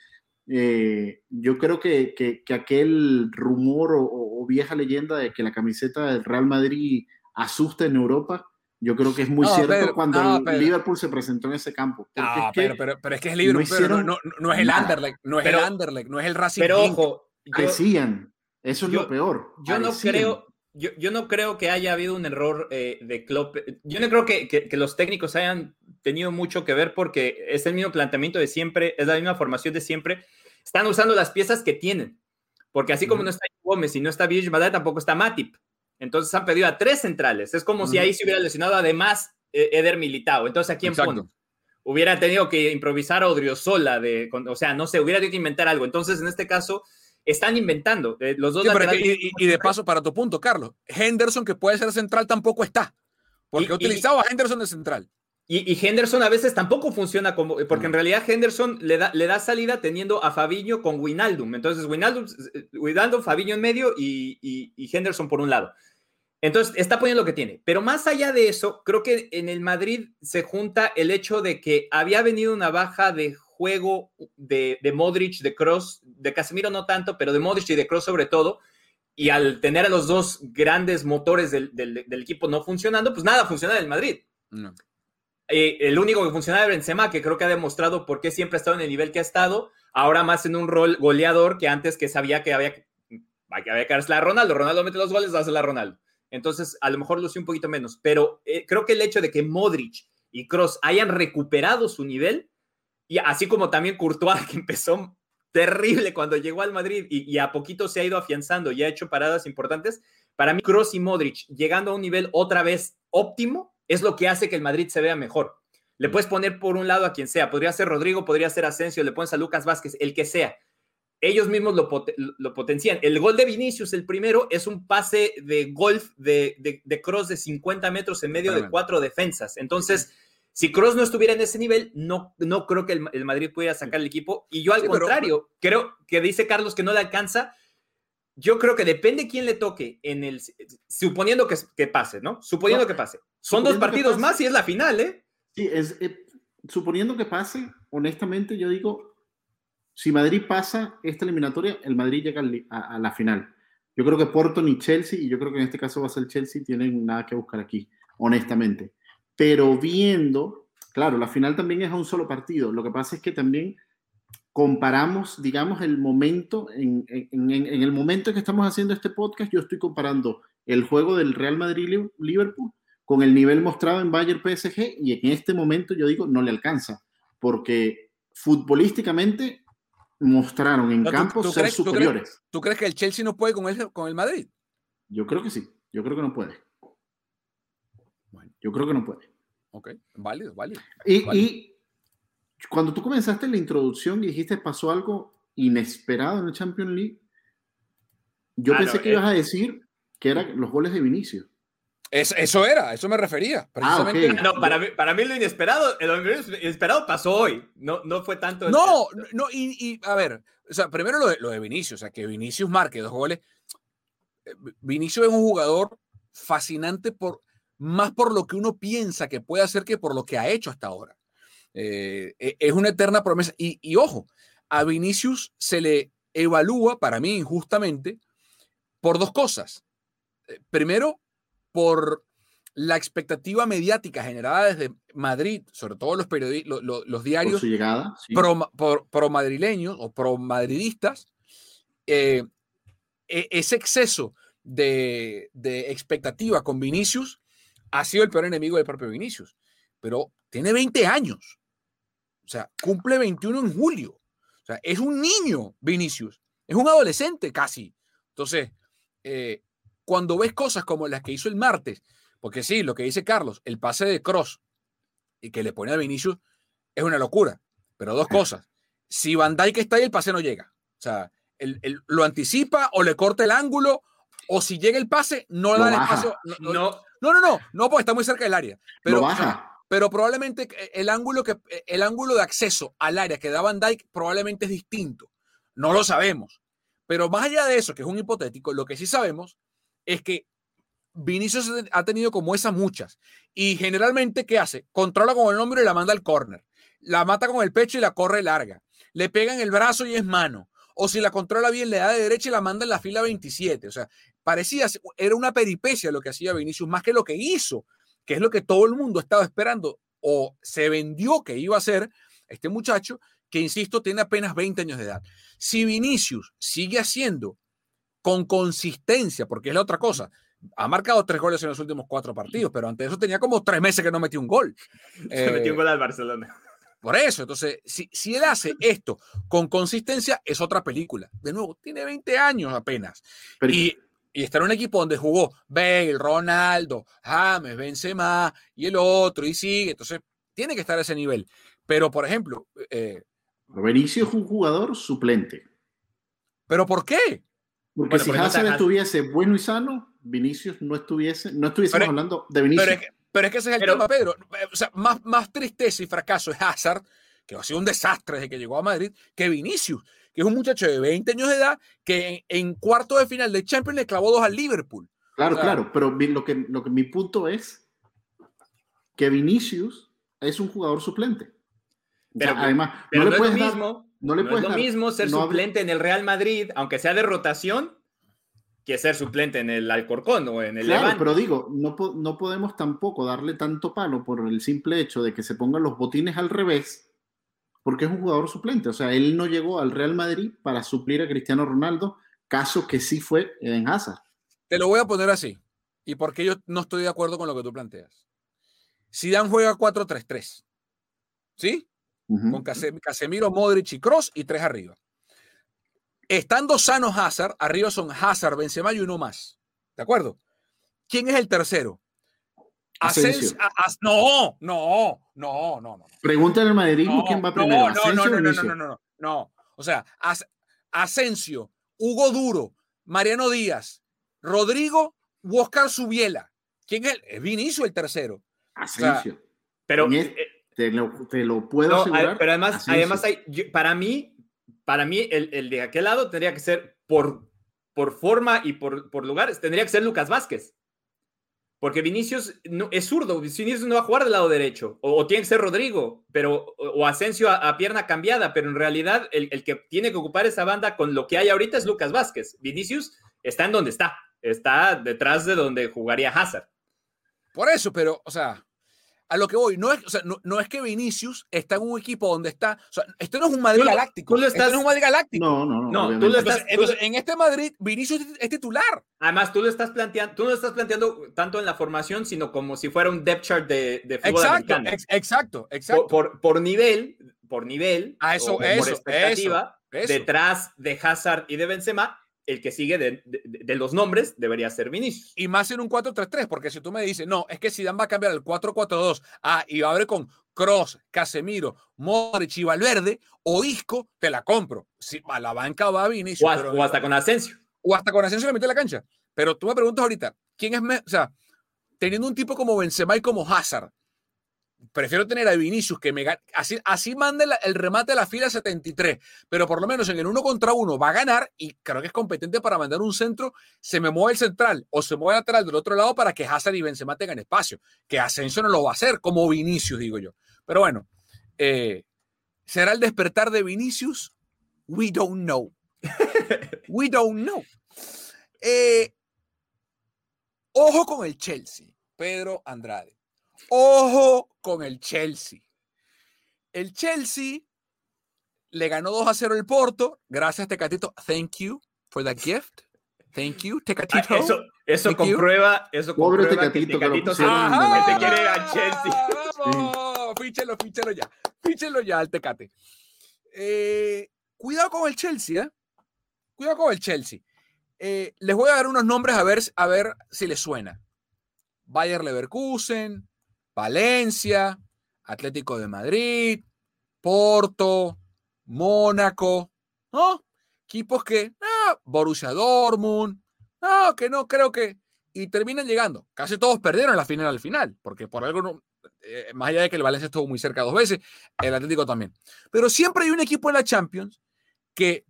Eh, yo creo que, que, aquel rumor o, vieja leyenda de que la camiseta del Real Madrid asusta en Europa, yo creo que es muy cierto cuando el Liverpool se presentó en ese campo. No, pero, pero, es que es Liverpool, no, no, no, es el Anderlecht, no es el Anderlecht, no es el Racing. Pero ojo, decían, eso es lo peor. Yo no creo, yo, yo, no creo que haya habido un error eh, de Klopp. Yo no creo que, que, los técnicos hayan tenido mucho que ver porque es el mismo planteamiento de siempre, es la misma formación de siempre. Están usando las piezas que tienen. Porque así como no está Gómez y no está Village tampoco está Matip. Entonces han pedido a tres centrales. Es como si ahí se hubiera lesionado además eh, Eder Militao. Entonces, ¿a quién pone? Hubiera tenido que improvisar a Odriozola, de, o sea, no sé, hubiera tenido que inventar algo. Entonces, en este caso, están inventando. Eh, los dos y, de paso, para tu punto, Carlos, Henderson, que puede ser central, tampoco está. Porque ha utilizado a Henderson de central. Y, Henderson a veces tampoco funciona como, porque en realidad Henderson le da, le da salida teniendo a Fabiño con Winaldum. Entonces, Winaldum, Winaldum Fabiño en medio y, Henderson por un lado. Entonces, está poniendo lo que tiene. Pero más allá de eso, creo que en el Madrid se junta el hecho de que había venido una baja de juego de, de Modric, de Cross, de Casemiro no tanto, pero de Modric y de Cross sobre todo, y al tener a los dos grandes motores del, equipo no funcionando, pues nada funciona en el Madrid. Eh, el único que funciona es Benzema, que creo que ha demostrado por qué siempre ha estado en el nivel que ha estado, ahora más en un rol goleador que antes que sabía que había que, había que a Ronaldo. Ronaldo mete los goles, hace a Ronaldo. Entonces, a lo mejor lució un poquito menos, pero eh, creo que el hecho de que Modric y Cross hayan recuperado su nivel, y así como también Courtois, que empezó terrible cuando llegó al Madrid y, a poquito se ha ido afianzando y ha hecho paradas importantes, para mí Cross y Modric llegando a un nivel otra vez óptimo es lo que hace que el Madrid se vea mejor. Le puedes poner por un lado a quien sea, podría ser Rodrigo, podría ser Asensio, le pones a Lucas Vázquez, el que sea. Ellos mismos lo, lo potencian. El gol de Vinicius, el primero, es un pase de golf de, de, cross de 50 metros en medio de cuatro defensas. Entonces, si Cross no estuviera en ese nivel, no, no creo que el, Madrid pudiera sacar el equipo. Y yo al contrario, creo que dice Carlos que no le alcanza. Yo creo que depende quién le toque en el, suponiendo que, que pase, ¿no? Suponiendo que pase. Son dos partidos más y es la final, ¿eh? Sí, es, eh, suponiendo que pase, honestamente yo digo, si Madrid pasa esta eliminatoria, el Madrid llega a, a la final. Yo creo que Porto ni Chelsea, y yo creo que en este caso va a ser Chelsea, tienen nada que buscar aquí, honestamente pero viendo, claro, la final también es a un solo partido. Lo que pasa es que también comparamos, digamos, el momento, en, el momento en que estamos haciendo este podcast, yo estoy comparando el juego del Real Madrid-Liverpool con el nivel mostrado en Bayern PSG y en este momento yo digo, no le alcanza, porque futbolísticamente mostraron en campo ser superiores. ¿tú crees, que el Chelsea no puede con el, con el Madrid? Yo creo que sí, yo creo que no puede. Yo creo que no puede. Ok, válido, válido. Y, cuando tú comenzaste la introducción y dijiste pasó algo inesperado en el Champions League, yo ah, pensé que ibas a eh. decir que eran los goles de Vinicius. Eso era, eso me refería. Ah, precisamente. No, para mí, para mí lo inesperado, lo inesperado pasó hoy. No, no fue tanto. No, no, y, a ver, o sea, primero lo de, lo de Vinicius, o sea, que Vinicius marque dos goles. Eh, Vinicius es un jugador fascinante por más por lo que uno piensa que puede hacer que por lo que ha hecho hasta ahora. Eh, e, es una eterna promesa. Y, ojo, a Vinicius se le evalúa, para mí injustamente, por dos cosas. Eh, primero, por la expectativa mediática generada desde Madrid, sobre todo los, los, diarios pro, madrileños o pro madridistas, eh, e, ese exceso de, de, expectativa con Vinicius ha sido el peor enemigo del propio Vinicius, pero tiene 20 años. O sea, cumple 21 en julio. O sea, es un niño Vinicius, es un adolescente casi. Entonces, eh, cuando ves cosas como las que hizo el martes, porque sí, lo que dice Carlos, el pase de Cross y que le pone a Vinicius es una locura. Pero dos cosas. Si Van Dijk está ahí, el pase no llega. O sea, lo anticipa o le corta el ángulo, o si llega el pase, no le da el espacio. no, no, no, no, no, porque está muy cerca del área. Pero, pero probablemente el ángulo, que, el ángulo de acceso al área que da Van Dyke probablemente es distinto. No lo sabemos. Pero más allá de eso, que es un hipotético, lo que sí sabemos es que Vinicius ha tenido como esas muchas. Y generalmente, ¿qué hace? Controla con el hombro y la manda al córner. La mata con el pecho y la corre larga. Le pega en el brazo y es mano. O si la controla bien, le da de derecha y la manda en la fila 27. O sea, parecía, era una peripecia lo que hacía Vinicius, más que lo que hizo, que es lo que todo el mundo estaba esperando o se vendió que iba a ser este muchacho, que insisto, tiene apenas 20 años de edad. Si Vinicius sigue haciendo con consistencia, porque es la otra cosa, ha marcado tres goles en los últimos cuatro partidos, pero antes de eso tenía como tres meses que no metió un gol. Se metió un gol al Barcelona. Por eso, entonces, si, si él hace esto con consistencia, es otra película. De nuevo, tiene 20 años apenas. y, y está en un equipo donde jugó Bale, Ronaldo, James, Benzema y el otro, y sigue. Entonces, tiene que estar a ese nivel. Pero, por ejemplo... Eh, Benicio es un jugador suplente. ¿Pero por qué? Porque si Hazard estuviese bueno y sano, Vinicius no estuviese, no estuviésemos hablando de Vinicius. Pero es, que ese es el tema, Pedro. O sea, más, más tristeza y fracaso es Hazard, que ha sido un desastre desde que llegó a Madrid, que Vinicius, que es un muchacho de 20 años de edad que en, cuarto de final de Champions le clavó dos al Liverpool. Claro, claro, pero lo que, lo que mi punto es que Vinicius es un jugador suplente. Pero, además, no, le puedes mismo, no le puedes es lo mismo ser suplente en el Real Madrid, aunque sea de rotación, que ser suplente en el Alcorcón o en el Claro, pero digo, no, no podemos tampoco darle tanto palo por el simple hecho de que se pongan los botines al revés, porque es un jugador suplente. O sea, él no llegó al Real Madrid para suplir a Cristiano Ronaldo, caso que sí fue en Hazard. Te lo voy a poner así, y porque yo no estoy de acuerdo con lo que tú planteas. Zidane juega 4-3-3, ¿sí? Con Casemiro, Modric y Cross y tres arriba. Estando sanos Hazard, arriba son Hazard, Benzema y uno más. ¿De acuerdo? ¿Quién es el tercero? Asensio. no, no, no, no, no. Pregúntale al madridismo quién va primero. No, no, no, no, no, no, no, no, O sea, Asensio, Hugo Duro, Mariano Díaz, Rodrigo, Oscar Subiela. ¿Quién es? Es Vinicio el tercero. Asensio. pero te lo, puedo asegurar. Pero además, además hay, para mí, para mí el, de aquel lado tendría que ser por, por forma y por, por lugares, tendría que ser Lucas Vázquez. Porque Vinicius no, es zurdo, Vinicius no va a jugar del lado derecho, o, tiene que ser Rodrigo, pero, o, Asensio a, pierna cambiada, pero en realidad el, el, que tiene que ocupar esa banda con lo que hay ahorita es Lucas Vázquez. Vinicius está en donde está, está detrás de donde jugaría Hazard. Por eso, pero, o sea, a lo que voy, no es, no, es que Vinicius está en un equipo donde está. O sea, esto no es un Madrid galáctico. Tú lo estás, no es un Madrid galáctico. No, no, no. no tú lo estás, entonces, en este Madrid, Vinicius es titular. Además, tú lo estás planteando, tú no lo estás planteando tanto en la formación, sino como si fuera un depth chart de, de fútbol exacto, americano. exacto, exacto. Por, por, nivel, por nivel, a eso, eso, por expectativa, detrás de Hazard y de Benzema, el que sigue de, los nombres debería ser Vinicius. Y más en un 4-3-3, porque si tú me dices, no, es que Zidane va a cambiar el 4-4-2, ah, y va a abrir con Cross, Casemiro, Modric y Valverde, o Isco, te la compro. Si, a la banca va Vinicius. O, hasta con Asensio. O hasta con Asensio le mete la cancha. Pero tú me preguntas ahorita, ¿quién es, o sea, teniendo un tipo como Benzema y como Hazard, prefiero tener a Vinicius que me así, así mande el, remate a la fila 73, pero por lo menos en el uno contra uno va a ganar y creo que es competente para mandar un centro, se me mueve el central o se mueve el lateral del otro lado para que Hazard y Benzema tengan espacio, que Asensio no lo va a hacer como Vinicius, digo yo. Pero bueno, eh, ¿será el despertar de Vinicius? We don't know. We don't know. Eh, ojo con el Chelsea, Pedro Andrade. Ojo con el Chelsea. El Chelsea le ganó 2 a 0 el Porto. Gracias, Tecatito. Thank you for that gift. Thank you, Tecatito. Ah, eso, eso comprueba, eso Pobre Tecatito, que, Tecatito se te quiere al Chelsea. Vamos, fíchelo, fíchelo ya. Fíchelo ya al Tecate. Eh, cuidado con el Chelsea, ¿eh? Cuidado con el Chelsea. Eh, les voy a dar unos nombres a ver, a ver si les suena. Bayer Leverkusen, Valencia, Atlético de Madrid, Porto, Mónaco, ¿no? Equipos que, ah, Borussia Dortmund, no, que no creo que, y terminan llegando. Casi todos perdieron la final al final, porque por algo no, eh, más allá de que el Valencia estuvo muy cerca dos veces, el Atlético también. Pero siempre hay un equipo en la Champions que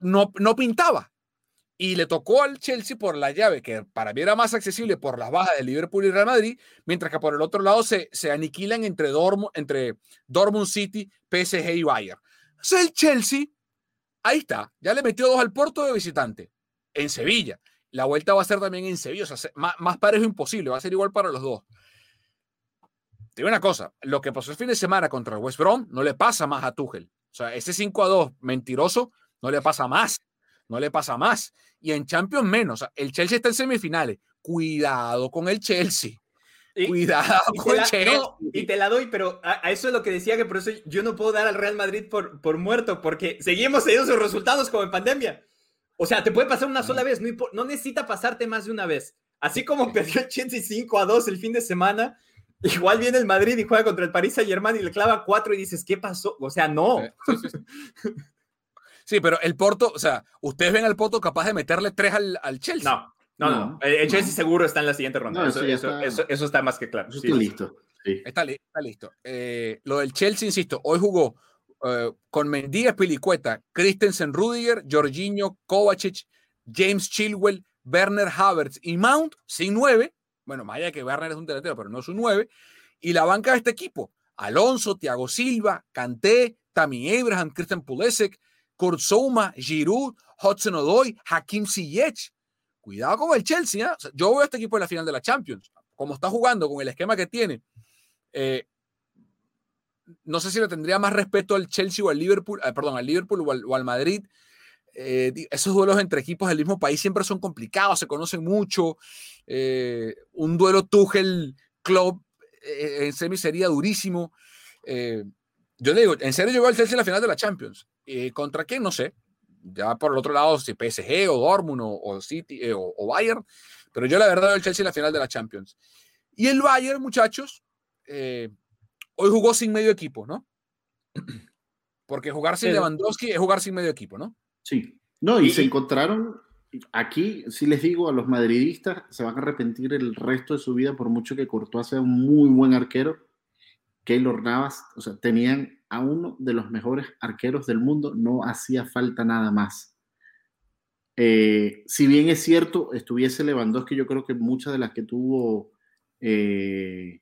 no, no pintaba y le tocó al Chelsea por la llave, que para mí era más accesible por las bajas de Liverpool y Real Madrid, mientras que por el otro lado se, se aniquilan entre, Dortmund, entre Dortmund City, PSG y Bayern. O sea, el Chelsea, ahí está, ya le metió dos al Porto de visitante, en Sevilla. La vuelta va a ser también en Sevilla, o sea, más, parejo imposible, va a ser igual para los dos. Te digo una cosa, lo que pasó el fin de semana contra el West Brom no le pasa más a Tuchel. O sea, ese 5 a 2 mentiroso no le pasa más no le pasa más. Y en Champions menos. El Chelsea está en semifinales. Cuidado con el Chelsea. Cuidado con el Chelsea. y te la doy, pero a, eso es lo que decía que por eso yo no puedo dar al Real Madrid por, por muerto, porque seguimos teniendo sus resultados como en pandemia. O sea, te puede pasar una sola vez, no, no necesita pasarte más de una vez. Así como perdió el Chelsea 5 a 2 el fin de semana, igual viene el Madrid y juega contra el Paris Saint Germain y le clava 4 y dices, ¿qué pasó? O sea, no. Sí, pero el Porto, o sea, ¿ustedes ven al Porto capaz de meterle tres al, al Chelsea? No, no, no. El Chelsea seguro está en la siguiente ronda. eso, está... Eso, está... más que claro. Eso está listo. Está, está, listo. Eh, lo del Chelsea, insisto, hoy jugó uh, con Mendía, Pilicueta, Christensen, Rudiger, Jorginho, Kovacic, James Chilwell, Werner Havertz y Mount, sin nueve. Bueno, más allá que Werner es un delantero, pero no es un nueve. Y la banca de este equipo, Alonso, Thiago Silva, Kanté, Tammy Abraham, Christian Pulisic, Kurt Giroud, Hudson Odoi, Hakim Ziyech. Cuidado con el Chelsea. ¿eh? yo veo a este equipo en la final de la Champions. Como está jugando, con el esquema que tiene, eh, no sé si le tendría más respeto al Chelsea o al Liverpool, eh, perdón, al Liverpool o al, Madrid. esos duelos entre equipos del mismo país siempre son complicados, se conocen mucho. un duelo Tuchel Club en semi sería durísimo. Yo le digo, en serio llegó al Chelsea en la final de la Champions. Eh, ¿Contra quién? No sé. Ya por el otro lado, si PSG o Dortmund o, City eh, o, Bayern. Pero yo la verdad veo el Chelsea en la final de la Champions. Y el Bayern, muchachos, eh, hoy jugó sin medio equipo, ¿no? Porque jugar sin Lewandowski es jugar sin medio equipo, ¿no? Sí. No, y, se encontraron, aquí, si les digo a los madridistas, se van a arrepentir el resto de su vida por mucho que Courtois sea un muy buen arquero. Keylor Navas, o sea, tenían a uno de los mejores arqueros del mundo, no hacía falta nada más. Eh, si bien es cierto, estuviese Lewandowski, yo creo que muchas de las que tuvo eh,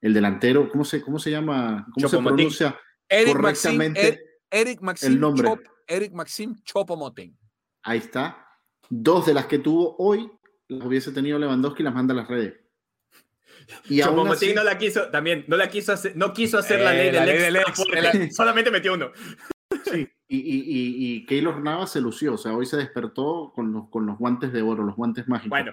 el delantero, ¿cómo se, cómo se llama? ¿Cómo se pronuncia Eric correctamente Eric Maxim el nombre? Eric Maxim Chopomoting. Ahí está. Dos de las que tuvo hoy las hubiese tenido Lewandowski y las manda a las redes. Y como así, no la quiso, también, no la quiso hacer, no quiso hacer la ley del ex, solamente metió uno. Sí, y, y, y, Keylor Navas se lució, o sea, hoy se despertó con los, con los guantes de oro, los guantes mágicos. Bueno,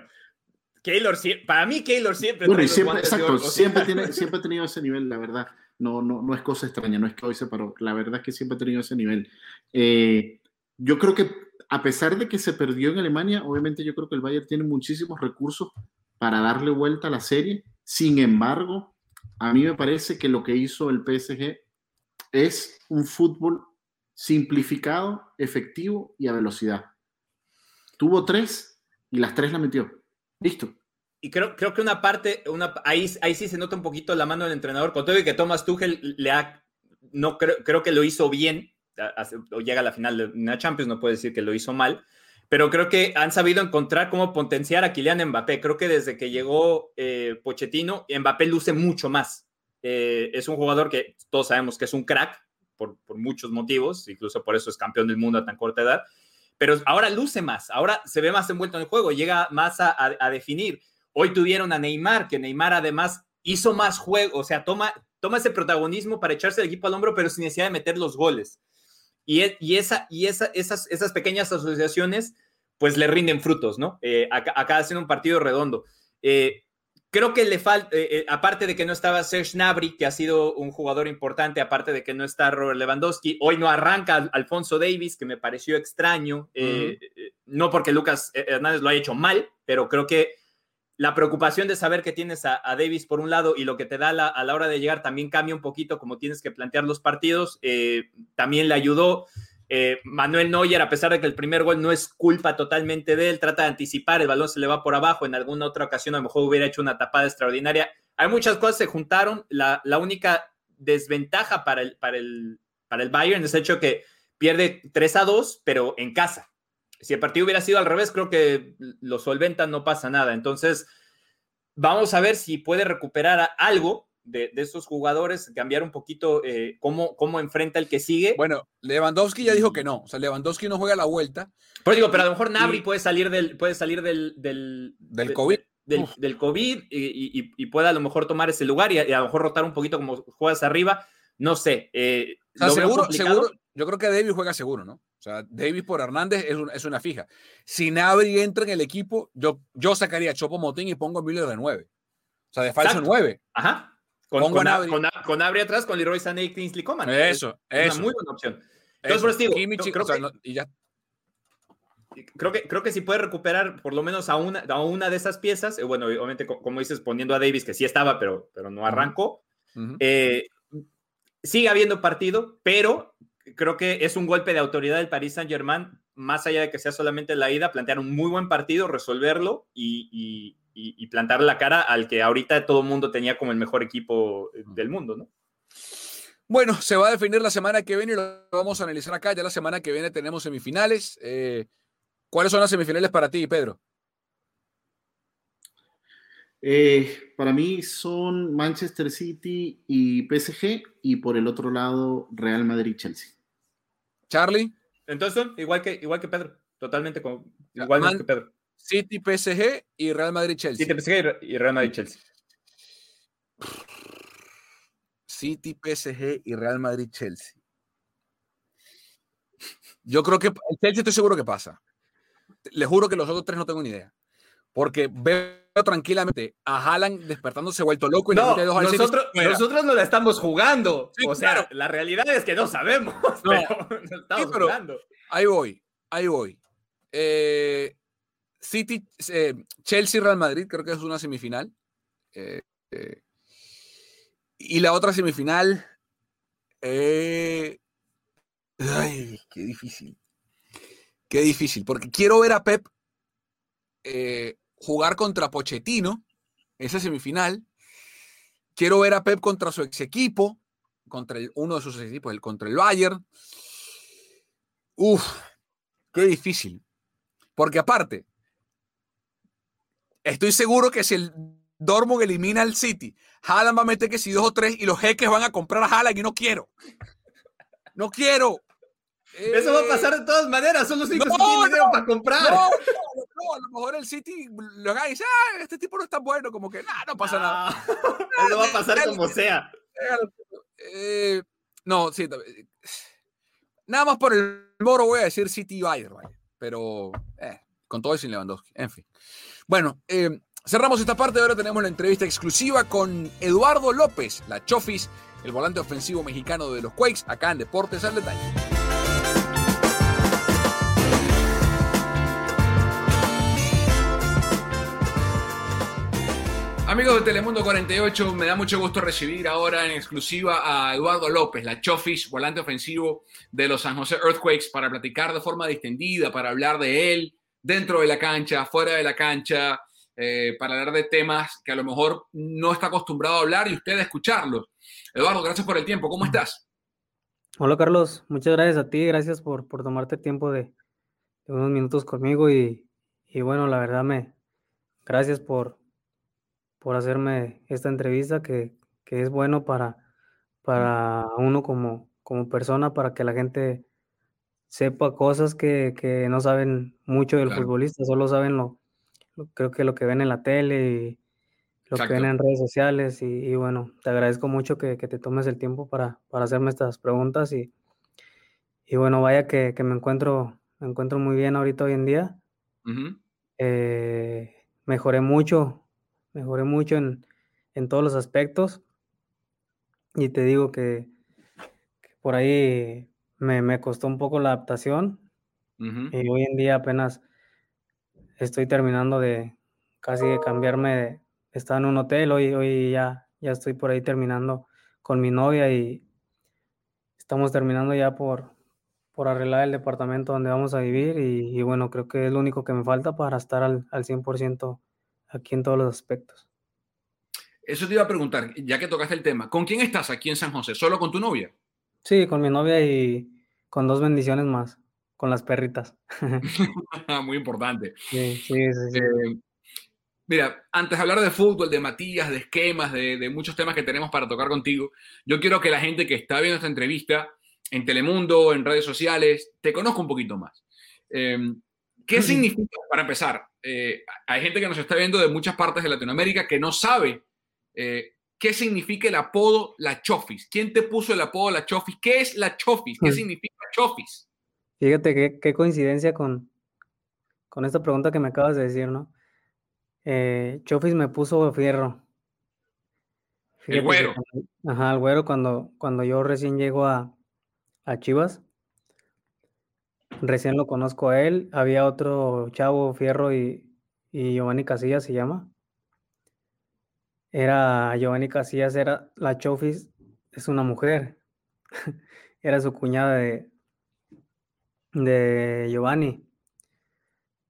Keylor, para mí Keylor siempre bueno, siempre, exacto, siempre, tiene, siempre ha tenido ese nivel, la verdad. No, no, no es cosa extraña, no es que hoy se paró. La verdad es que siempre ha tenido ese nivel. Eh, yo creo que a pesar de que se perdió en Alemania, obviamente yo creo que el Bayern tiene muchísimos recursos para darle vuelta a la serie sin embargo, a mí me parece que lo que hizo el PSG es un fútbol simplificado, efectivo y a velocidad. Tuvo tres y las tres la metió. Listo. Y creo, creo que una parte, una, ahí, ahí sí se nota un poquito la mano del entrenador. Con todo y que Thomas Tuchel le ha, no creo, creo que lo hizo bien, llega a la final de una Champions, no puede decir que lo hizo mal, pero creo que han sabido encontrar cómo potenciar a Kylian Mbappé. Creo que desde que llegó eh, Pochettino, Mbappé luce mucho más. Eh, es un jugador que todos sabemos que es un crack por, muchos motivos, incluso por eso es campeón del mundo a tan corta edad, pero ahora luce más, ahora se ve más envuelto en el juego, llega más a, definir. Hoy tuvieron a Neymar, que Neymar además hizo más juego, o sea, toma, toma ese protagonismo para echarse el equipo al hombro, pero sin necesidad de meter los goles. Y, e, y, esa, y esa, esas, esas pequeñas asociaciones pues le rinden frutos, ¿no? Eh, acá, haciendo un partido redondo. Eh, creo que le falta, eh, aparte de que no estaba Serge Nabri, que ha sido un jugador importante, aparte de que no está Robert Lewandowski, hoy no arranca Alfonso Davis, que me pareció extraño, no porque Lucas Hernández lo haya hecho mal, pero creo que la preocupación de saber que tienes a, Davis por un lado y lo que te da a la hora de llegar también cambia un poquito como tienes que plantear los partidos. Eh, también le ayudó eh, Manuel Neuer, a pesar de que el primer gol no es culpa totalmente de él, trata de anticipar, el balón se le va por abajo, en alguna otra ocasión a lo mejor hubiera hecho una tapada extraordinaria. Hay muchas cosas que se juntaron. La, única desventaja para el, para, el, para el Bayern es el hecho que pierde 3 a 2, pero en casa Si el partido hubiera sido al revés, creo que lo solventan, no pasa nada. Entonces, vamos a ver si puede recuperar algo de, de esos jugadores, cambiar un poquito eh, cómo, cómo enfrenta el que sigue. Bueno, Lewandowski ya dijo que no. O sea, Lewandowski no juega la vuelta. Pero digo, pero a lo mejor Nabri puede salir del, puede salir del, del, del COVID. Del, del, COVID y, y, y, pueda a lo mejor tomar ese lugar y a, a, lo mejor rotar un poquito como juegas arriba. No sé. Eh, o sea, seguro, seguro, yo creo que Davis juega seguro, ¿no? O sea, Davis por Hernández es, un, es una fija. Si Nabri entra en el equipo, yo, yo sacaría a Chopo Motín y pongo a Miller de 9. O sea, de falso Exacto. 9. Ajá. Con, Pongo con, a. Nabri. con, con atrás, con Leroy Sané y Kingsley Coman. Eso, es eso. una muy buena opción. Entonces, por digo, Kimmich, creo, o sea, que, no- y ya. creo, que, creo que si puede recuperar por lo menos a una, a una de esas piezas, eh, bueno, obviamente, co- como dices, poniendo a Davis, que sí estaba, pero, pero no arrancó, Ujú. eh, sigue habiendo partido, pero creo que es un golpe de autoridad del Paris Saint Germain, más allá de que sea solamente la ida, plantear un muy buen partido, resolverlo y, y, y, y plantar la cara al que ahorita todo el mundo tenía como el mejor equipo eh, del mundo, ¿no? Bueno, se va a definir la semana que viene y lo vamos a analizar acá. Ya la semana que viene tenemos semifinales. Eh, ¿Cuáles son las semifinales para ti, Pedro? Eh, para mí son Manchester City y PSG y por el otro lado Real Madrid-Chelsea. Charlie, Entonces igual que, igual que Pedro, totalmente como, Man- que Pedro. City, PSG y Real Madrid-Chelsea. Que Re- y Real Madrid-Chelsea. City, PSG y Real Madrid-Chelsea. Yo creo que el Chelsea estoy seguro que pasa. Le juro que los otros tres no tengo ni idea. Porque veo tranquilamente a Haaland despertándose vuelto loco y No, dos nosotros, nosotros no la estamos jugando. Sí, o sea, claro. la realidad es que no sabemos, pero no estamos Sí, pero- jugando. Ahí voy, ahí voy. Eh, City, eh, Chelsea, Real Madrid, creo que es una semifinal. Eh, eh, y la otra semifinal. eh, ay, qué difícil. Qué difícil, porque quiero ver a Pep eh, jugar contra Pochettino, esa semifinal. Quiero ver a Pep contra su ex equipo, contra el- uno de sus ex equipos, el, contra el Bayern. Uf, qué difícil. Porque aparte, estoy seguro que si el Dortmund elimina al City, Haaland va a meter que si dos o tres y los jeques van a comprar a Haaland y no quiero. No quiero. Eso va a pasar de todas maneras, son los únicos no, para comprar. No, no, a lo mejor el City lo haga y dice, ah, este tipo no está bueno, como que nah, no pasa nada. Eso va a pasar como sea. Eh, no, sí. eh, Nada más por el moro voy a decir City y Bayern, vaya. pero eh, con todo y sin Lewandowski, en fin. Bueno, eh, cerramos esta parte. Ahora tenemos la entrevista exclusiva con Eduardo López, la Chofis, el volante ofensivo mexicano de los Quakes, acá en Deportes al Detalle. Amigos de Telemundo 48, me da mucho gusto recibir ahora en exclusiva a Eduardo López, la Chofis, volante ofensivo de los San José Earthquakes, para platicar de forma distendida, para hablar de él dentro de la cancha, fuera de la cancha, eh, para hablar de temas que a lo mejor no está acostumbrado a hablar y usted a escucharlos. Eduardo, gracias por el tiempo. ¿Cómo estás? Hola Carlos, muchas gracias a ti, gracias por, por tomarte tiempo de, de unos minutos conmigo y, y bueno, la verdad me, gracias por, por hacerme esta entrevista que, que es bueno para, para uno como, como persona, para que la gente sepa cosas que, que no saben mucho del Claro. futbolista, solo saben lo, lo- creo que lo que ven en la tele y lo que ven en redes sociales y, y bueno, te agradezco mucho que, que te tomes el tiempo para, para hacerme estas preguntas y, y bueno, vaya que, que me encuentro, me encuentro muy bien ahorita hoy en día. Eh, mejoré mucho, mejoré mucho en, en todos los aspectos. Y te digo que, que por ahí me, me costó un poco la adaptación. Y hoy en día apenas estoy terminando de casi de cambiarme de estaba en un hotel, hoy, hoy ya, ya estoy por ahí terminando con mi novia y estamos terminando ya por, por arreglar el departamento donde vamos a vivir y, y bueno, creo que es lo único que me falta para estar al, al 100% aquí en todos los aspectos. Eso te iba a preguntar, ya que tocaste el tema. ¿Con quién estás aquí en San José? ¿Solo con tu novia? Sí, con mi novia y con dos bendiciones más. con las perritas. Muy importante. Sí, sí, sí. Eh, mira, antes de hablar de fútbol, de Matías, de esquemas, de, de, muchos temas que tenemos para tocar contigo, yo quiero que la gente que está viendo esta entrevista en Telemundo, en redes sociales, te conozca un poquito más. Eh, ¿Qué significa, para empezar, eh, hay gente que nos está viendo de muchas partes de Latinoamérica que no sabe eh, qué significa el apodo La Chofis. ¿Quién te puso el apodo La Chofis? ¿Qué es La Chofis? ¿Qué significa Chofis? Fíjate qué, coincidencia con, con esta pregunta que me acabas de decir, ¿no? Eh, Chofis me puso fierro. Fíjate el güero. Ajá, el güero cuando, cuando yo recién llego a, a Chivas. Recién lo conozco a él. Había otro chavo, Fierro y, y Giovanni Casillas se llama. Era Giovanni Casillas, era la Chofis, es una mujer. era su cuñada de, de Giovanni.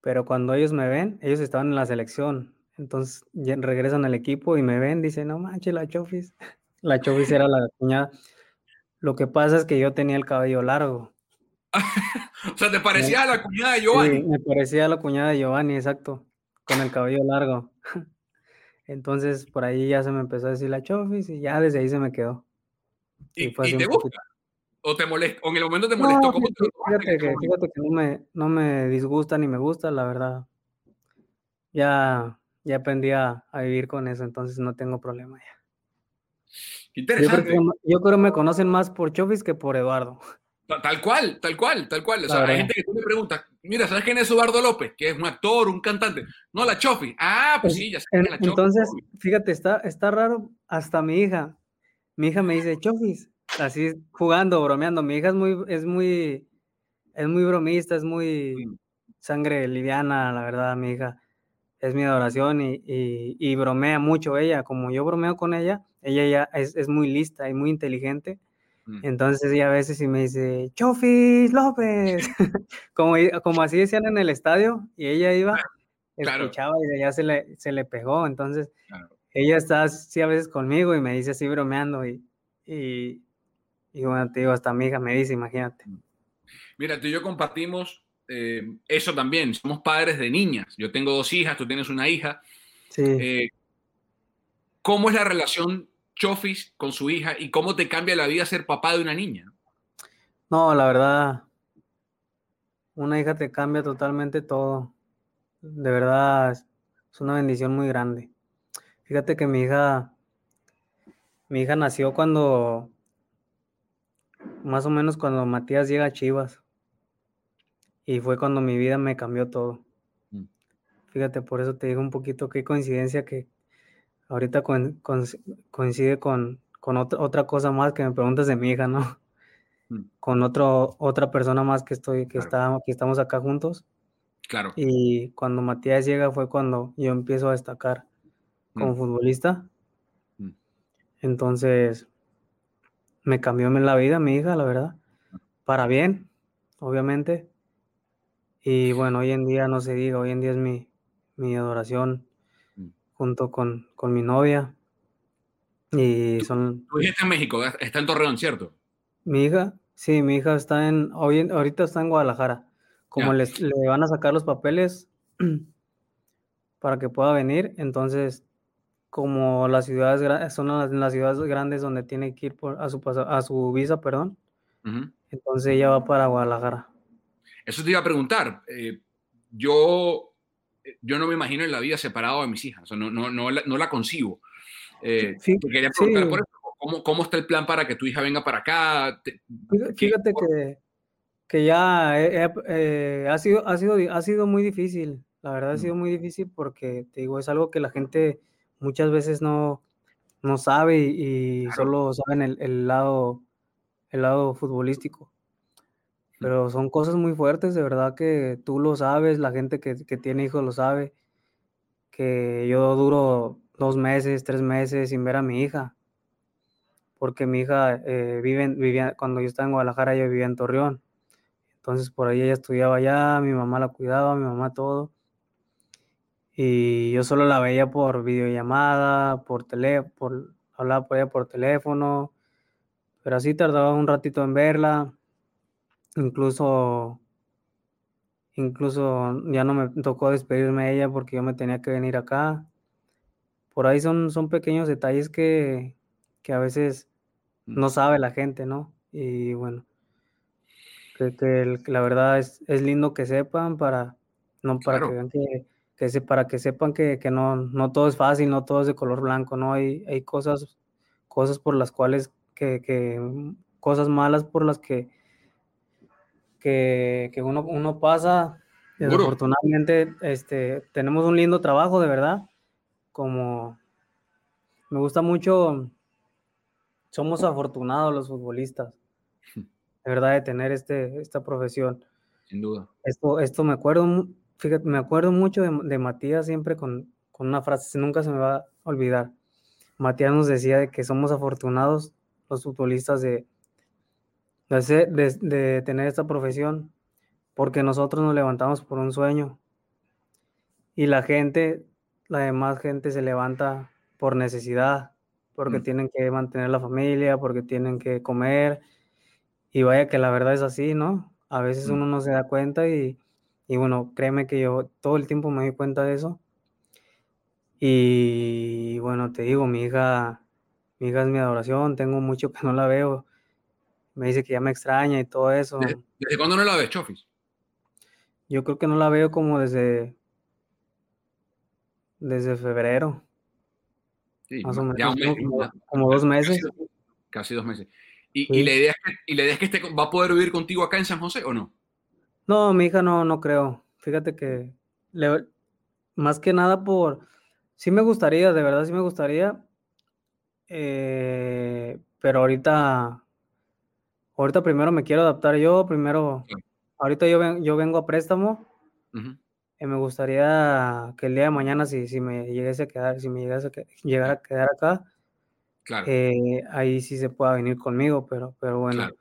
Pero cuando ellos me ven, ellos estaban en la selección. Entonces regresan al equipo y me ven, dicen, no manches, la Chofis. La Chofis era la cuñada. Lo que pasa es que yo tenía el cabello largo. o sea, ¿te parecía a la cuñada de Giovanni? Sí, me parecía a la cuñada de Giovanni, exacto, con el cabello largo. Entonces, por ahí ya se me empezó a decir la Chofis y ya desde ahí se me quedó. ¿Y, y, ¿y te gusta? ¿O te molesta? ¿O en el momento te molestó? No, ¿Cómo te fíjate, que, fíjate que no me, no me disgusta ni me gusta, la verdad. Ya, ya aprendí a, a vivir con eso, entonces no tengo problema ya. Interesante. Yo creo, que, yo creo que me conocen más por Chofis que por Eduardo. Tal cual, tal cual, tal cual. O sea, hay gente que tú me preguntas, mira, ¿sabes quién es Eduardo López? Que es un actor, un cantante. No, la Chofi. Ah, pues sí, ya sé en, la Chofi. Entonces, fíjate, está, está raro. Hasta mi hija. Mi hija me dice, Chofis. Así jugando, bromeando. Mi hija es muy, es muy, es muy bromista, es muy sangre liviana, la verdad, mi hija. Es mi adoración y, y, y bromea mucho ella. Como yo bromeo con ella, ella ya es, es muy lista y muy inteligente. Entonces ella a veces sí me dice, Chofis López, como, como así decían en el estadio, y ella iba, claro. escuchaba y ya se le, se le pegó, entonces claro. ella está así a veces conmigo y me dice así bromeando, y, y, y bueno, te digo, hasta mi hija me dice, imagínate. Mira, tú y yo compartimos eh, eso también, somos padres de niñas, yo tengo dos hijas, tú tienes una hija. Sí. Eh, ¿Cómo es la relación Chofis con su hija y cómo te cambia la vida ser papá de una niña. No, la verdad, una hija te cambia totalmente todo. De verdad, es una bendición muy grande. Fíjate que mi hija, mi hija nació cuando, más o menos cuando Matías llega a Chivas. Y fue cuando mi vida me cambió todo. Fíjate, por eso te digo un poquito qué coincidencia que, ahorita con, con, coincide con, con otra, otra, cosa más que me preguntas de mi hija, ¿no? Mm. Con otro, otra persona más que estoy, que, claro. está, que estamos acá juntos. Claro. Y cuando Matías llega fue cuando yo empiezo a destacar como mm. futbolista. Mm. Entonces, me cambió la vida mi hija, la verdad. Para bien, obviamente. Y bueno, hoy en día no se diga, hoy en día es mi, mi adoración junto con, con mi novia. Y son... Tu hija está en México, está en Torreón, ¿cierto? Mi hija, sí, mi hija está en, hoy, ahorita está en Guadalajara. Como les, le van a sacar los papeles para que pueda venir, entonces, como las ciudades son las, las ciudades grandes donde tiene que ir por, a, su, a su visa, perdón, uh -huh. entonces ella va para Guadalajara. Eso te iba a preguntar. Eh, yo yo no me imagino en la vida separado de mis hijas, o sea, no, no, no, la, no la concibo. Eh, sí, te quería preguntar sí. por eso, ¿cómo, ¿cómo, está el plan para que tu hija venga para acá? Te, Fíjate que, que ya eh, eh, ha, sido, ha, sido, ha sido muy difícil, la verdad ha sido muy difícil porque, te digo, es algo que la gente muchas veces no, no sabe y, y claro. solo saben el, el, lado, el lado futbolístico pero son cosas muy fuertes, de verdad que tú lo sabes, la gente que, que, tiene hijos lo sabe, que yo duro dos meses, tres meses sin ver a mi hija, porque mi hija eh, vive, vivía, cuando yo estaba en Guadalajara, ella vivía en Torreón, entonces por ahí ella estudiaba allá, mi mamá la cuidaba, mi mamá todo, y yo solo la veía por videollamada, por teléfono, por, hablaba por ella por teléfono, pero así tardaba un ratito en verla, incluso Incluso ya no me tocó despedirme de ella porque yo me tenía que venir acá. Por ahí son, son pequeños detalles que, que a veces no sabe la gente, ¿no? Y bueno, que el- la verdad es, es lindo que sepan para, no para Claro. que vean que, que se, para que sepan que, que no, no todo es fácil, no todo es de color blanco, ¿no? Hay, hay cosas, cosas por las cuales, que, que, cosas malas por las que, que, que uno, uno pasa. Desafortunadamente, este, tenemos un lindo trabajo, de verdad. Como me gusta mucho, somos afortunados los futbolistas, de verdad, de tener este, esta profesión. Sin duda. Esto, esto me acuerdo, fíjate, me acuerdo mucho de, de Matías siempre con, con una frase, nunca se me va a olvidar. Matías nos decía de que somos afortunados los futbolistas de, de, ser- de- de tener esta profesión, porque nosotros nos levantamos por un sueño y la gente, la demás gente se levanta por necesidad, porque Mm. tienen que mantener la familia, porque tienen que comer, y vaya que la verdad es así, ¿no? A veces Mm. uno no se da cuenta y, y bueno, créeme que yo todo el tiempo me doy cuenta de eso. Y bueno, te digo, mi hija, mi hija es mi adoración, tengo mucho que no la veo. Me dice que ya me extraña y todo eso. ¿Desde, desde cuándo no la ves, Chofis? Yo creo que no la veo como desde, desde febrero, Sí, más o menos, ya un mes, como, dos meses. Casi dos meses. Y, Sí. y la idea es que, y la idea es que esté, va a poder vivir contigo acá en San José o no? No, mi hija no, no creo. Fíjate que le- más que nada por, sí me gustaría, de verdad sí me gustaría, eh, pero ahorita, ahorita primero me quiero adaptar yo, primero, Claro. ahorita yo, ven- yo vengo a préstamo Ujú. y me gustaría que el día de mañana si, si me llegase a quedar, si me llegase a, que- llegara a quedar acá, Claro. eh, ahí sí se pueda venir conmigo, pero, pero bueno, Claro.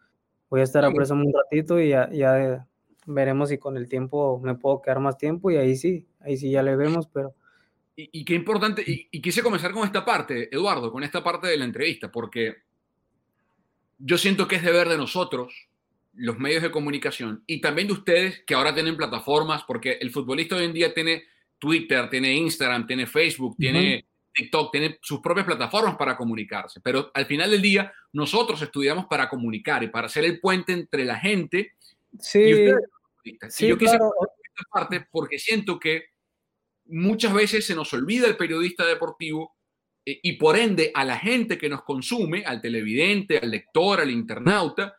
voy a estar a Claro. préstamo un ratito y ya, ya veremos si con el tiempo me puedo quedar más tiempo y ahí sí, ahí sí ya le vemos, pero Y, y qué importante, y, y quise comenzar con esta parte, Eduardo, con esta parte de la entrevista, porque yo siento que es deber de nosotros, los medios de comunicación, y también de ustedes que ahora tienen plataformas, porque el futbolista hoy en día tiene Twitter, tiene Instagram, tiene Facebook, tiene TikTok, tiene sus propias plataformas para comunicarse, pero al final del día nosotros estudiamos para comunicar y para hacer el puente entre la gente y sí, ustedes. los futbolistas. sí, y yo quise claro, esta parte porque siento que muchas veces se nos olvida el periodista deportivo y por ende a la gente que nos consume, al televidente, al lector, al internauta,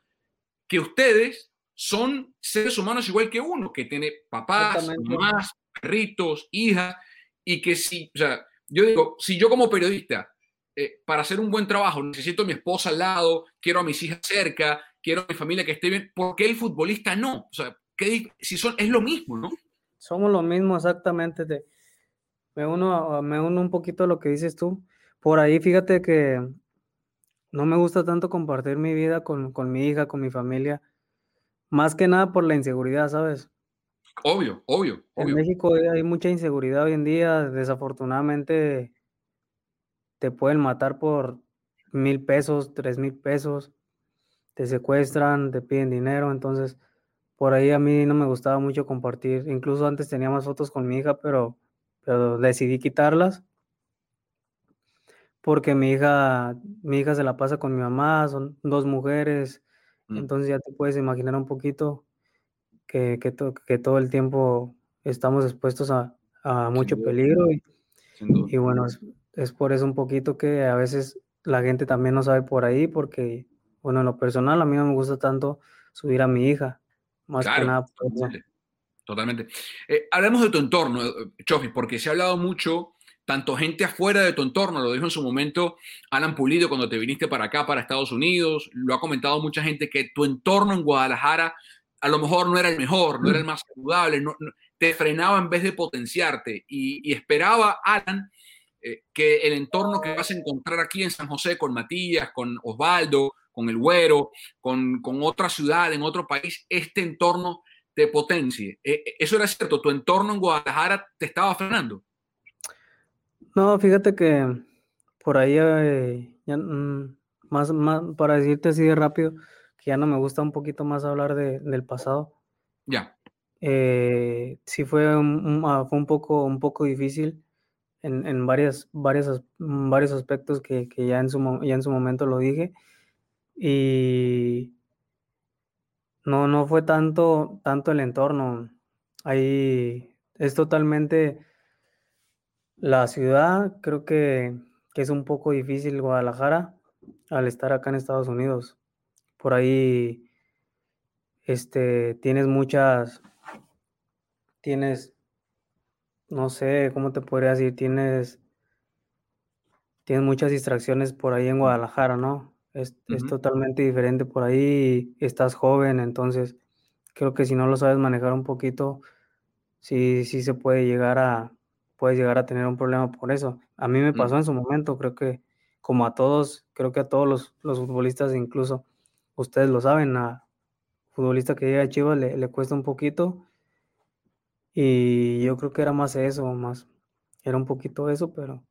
que ustedes son seres humanos igual que uno, que tiene papás, mamás, perritos, hijas, y que si, o sea, yo digo, si yo como periodista, eh, para hacer un buen trabajo, necesito a mi esposa al lado, quiero a mis hijas cerca, quiero a mi familia que esté bien, ¿por qué el futbolista no? O sea, ¿qué si son, es lo mismo, ¿no? somos lo mismo exactamente. te- me uno, me uno un poquito a lo que dices tú. Por ahí, fíjate que no me gusta tanto compartir mi vida con, con mi hija, con mi familia, más que nada por la inseguridad, ¿sabes? Obvio, obvio, En obvio. México hay mucha inseguridad hoy en día. Desafortunadamente te pueden matar por mil pesos, tres mil pesos, te secuestran, te piden dinero. Entonces, por ahí a mí no me gustaba mucho compartir. Incluso antes tenía más fotos con mi hija, pero, pero decidí quitarlas porque mi hija, mi hija se la pasa con mi mamá, son dos mujeres. Mm. Entonces ya te puedes imaginar un poquito que, que, to- que todo el tiempo estamos expuestos a, a mucho duda. peligro y, bueno, es, es por eso un poquito que a veces la gente también no sabe por ahí porque, bueno, en lo personal a mí no me gusta tanto subir a mi hija, más que nada por eso. totalmente. Totalmente. Eh, hablemos de tu entorno, eh, Chofis, porque se ha hablado mucho, tanto gente afuera de tu entorno, lo dijo en su momento Alan Pulido cuando te viniste para acá, para Estados Unidos, lo ha comentado mucha gente, que tu entorno en Guadalajara a lo mejor no era el mejor, no era el más saludable, no- no- te frenaba en vez de potenciarte. Y, y esperaba, Alan, eh, que el entorno que vas a encontrar aquí en San José con Matías, con Osvaldo, con el Güero, con, con otra ciudad, en otro país, este entorno te potencie. Eh, eh, eso era cierto, tu entorno en Guadalajara te estaba frenando. No, fíjate que por ahí, eh, ya, mm, más, más, para decirte así de rápido, que ya no me gusta un poquito más hablar de- del pasado. Ya, eh, sí fue un, ah, fue un poco, un poco difícil en, en varias, varias, varios aspectos que, que, ya, en su, ya en su momento lo dije. Y no, no fue tanto, tanto el entorno. Ahí es totalmente la ciudad, creo que, que es un poco difícil Guadalajara al estar acá en Estados Unidos. Por ahí este, tienes muchas, tienes, no sé, ¿cómo te podría decir? Tienes, tienes muchas distracciones por ahí en Guadalajara, ¿no? Es, es totalmente diferente por ahí, estás joven, entonces creo que si no lo sabes manejar un poquito, sí, sí se puede llegar a, puedes llegar a tener un problema por eso. A mí me pasó en su momento, creo que como a todos, creo que a todos los, los futbolistas, incluso ustedes lo saben, a futbolista que llega a Chivas le, le, cuesta un poquito. Y yo creo que era más eso, más, era un poquito eso, pero,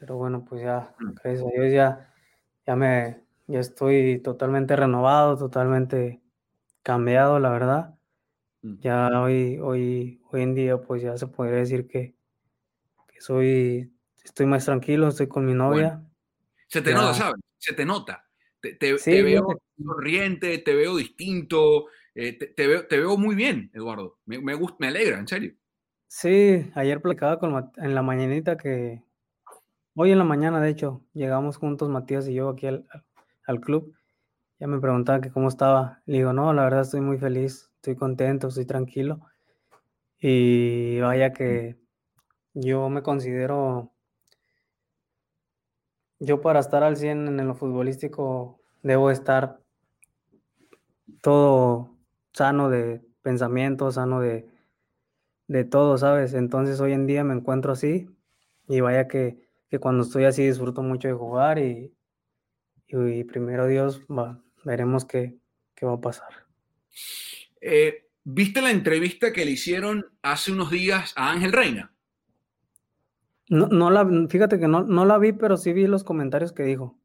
pero bueno, pues ya, gracias a Dios ya, ya me, ya estoy totalmente renovado, totalmente cambiado, la verdad. Ya hoy, hoy, hoy en día, pues ya se podría decir que, que soy, estoy más tranquilo, estoy con mi novia. Bueno. Se te ya. nota, ¿sabes? Se te nota. Te, te, sí, te veo sonriente, te veo distinto, eh, te, te, veo, te veo muy bien, Eduardo. Me, me, gusta, me alegra, en serio. Sí, ayer platicaba con, en la mañanita que, hoy en la mañana, de hecho, llegamos juntos Matías y yo aquí al, al club. Ya me preguntaba que cómo estaba. Le digo, no, la verdad estoy muy feliz, estoy contento, estoy tranquilo. Y vaya que yo me considero yo para estar al 100 en lo futbolístico debo estar todo sano de pensamiento, sano de, de todo, ¿sabes? Entonces hoy en día me encuentro así y vaya que, que cuando estoy así disfruto mucho de jugar y, y, primero Dios, va, veremos qué, qué, va a pasar. Eh, ¿Viste la entrevista que le hicieron hace unos días a Ángel Reina? No, no la, fíjate que no, no la vi, pero sí vi los comentarios que dijo.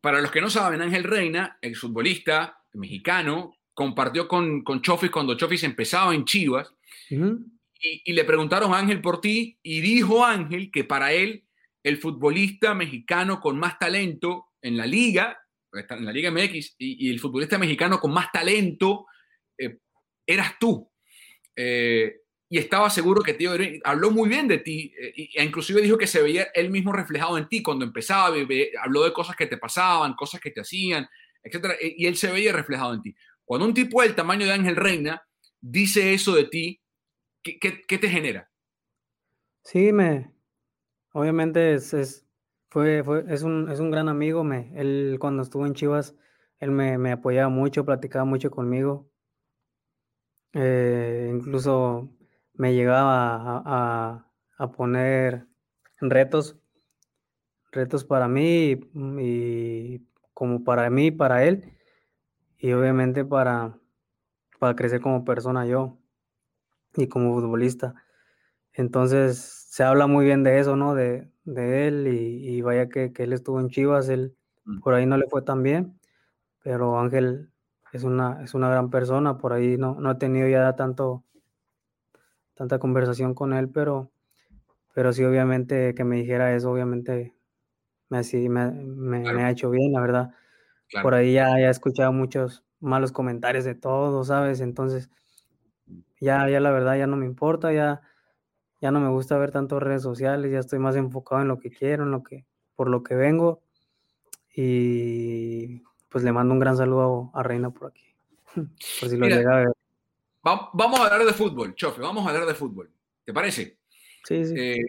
Para los que no saben, Ángel Reina, el futbolista mexicano, compartió con, con Chofis cuando Chofis empezaba en Chivas uh -huh. y, y, le preguntaron a Ángel por ti y dijo Ángel que para él el futbolista mexicano con más talento en la liga, en la Liga MX, y, y el futbolista mexicano con más talento eh, eras tú. Eh, y estaba seguro que tío habló muy bien de ti e inclusive dijo que se veía él mismo reflejado en ti cuando empezaba, habló de cosas que te pasaban, cosas que te hacían, etcétera, y él se veía reflejado en ti. Cuando un tipo del tamaño de Ángel Reina dice eso de ti, ¿qué, qué, qué te genera? Sí, me, obviamente es, es, fue, fue, es, un, es un gran amigo, me, él cuando estuvo en Chivas, él me, me apoyaba mucho, platicaba mucho conmigo, eh, incluso me llegaba a, a, a, poner retos, retos para mí y, y, como para mí, para él, y obviamente para, para crecer como persona yo y como futbolista. Entonces se habla muy bien de eso, ¿no? De, de él y, y vaya que, que, él estuvo en Chivas, él por ahí no le fue tan bien, pero Ángel es una, es una gran persona, por ahí no, no he tenido ya tanto tanta conversación con él, pero, pero sí, obviamente, que me dijera eso, obviamente, me, me, me, claro. me ha hecho bien, la verdad. Claro. Por ahí ya, ya he escuchado muchos malos comentarios de todo, ¿sabes? Entonces, ya, ya la verdad, ya no me importa, ya, ya no me gusta ver tanto redes sociales, ya estoy más enfocado en lo que quiero, en lo que, por lo que vengo. Y pues le mando un gran saludo a, a Reina por aquí, por si lo Mira, llega a ver. Vamos a hablar de fútbol, Chofe, vamos a hablar de fútbol. ¿Te parece? Sí, sí. Eh,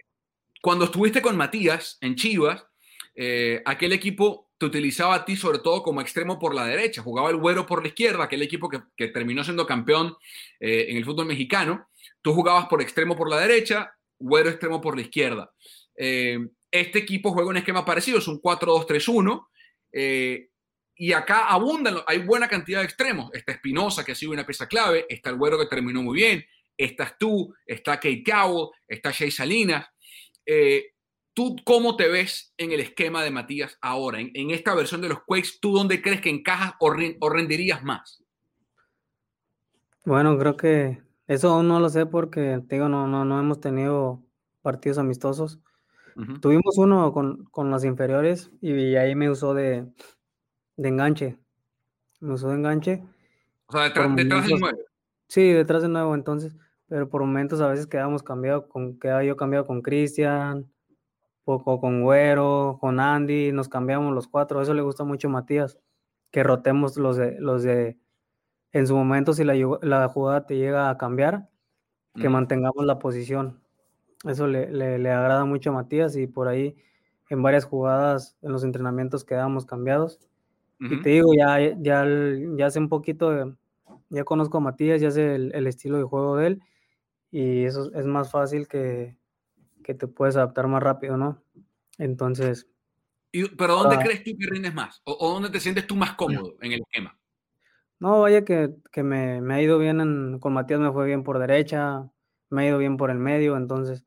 cuando estuviste con Matías en Chivas, eh, aquel equipo te utilizaba a ti sobre todo como extremo por la derecha, jugaba el güero por la izquierda, aquel equipo que, que terminó siendo campeón eh, en el fútbol mexicano. Tú jugabas por extremo por la derecha, güero extremo por la izquierda. Este equipo juega un esquema parecido, es un 4-2-3-1 y acá abundan, hay buena cantidad de extremos. Está Espinosa, que ha sido una pieza clave, está el Güero, que terminó muy bien, estás tú, está Kate Cowell, está Jay Salinas. Eh, ¿Tú cómo te ves en el esquema de Matías ahora, en, en esta versión de los Quakes? ¿Tú dónde crees que encajas o, o rendirías más? Bueno, creo que eso aún no lo sé porque, te digo, no, no, no hemos tenido partidos amistosos. Tuvimos uno con, con las inferiores y ahí me usó de, de enganche. Me usó de enganche. O sea, detrás, Por detrás del momentos- 9. Sí, detrás de nuevo, entonces, pero por momentos a veces quedábamos cambiado con, quedaba yo cambiado con Cristian, poco con Güero, con Andy, nos cambiamos los cuatro, eso le gusta mucho a Matías, que rotemos los de, los de, en su momento si la, la jugada te llega a cambiar, que mantengamos la posición. Eso le, le, le agrada mucho a Matías y por ahí en varias jugadas en los entrenamientos quedábamos cambiados. Y Ujú. te digo, ya, ya, el- ya sé un poquito, de- ya conozco a Matías, ya sé el, el estilo de juego de él y eso es más fácil que, que te puedes adaptar más rápido, ¿no? Entonces, Y- pero ¿dónde Ah. crees tú que rindes más? ¿O, o dónde te sientes tú más cómodo en el esquema? no, vaya que, que me, me ha ido bien, en- con Matías me fue bien por derecha, me ha ido bien por el medio, entonces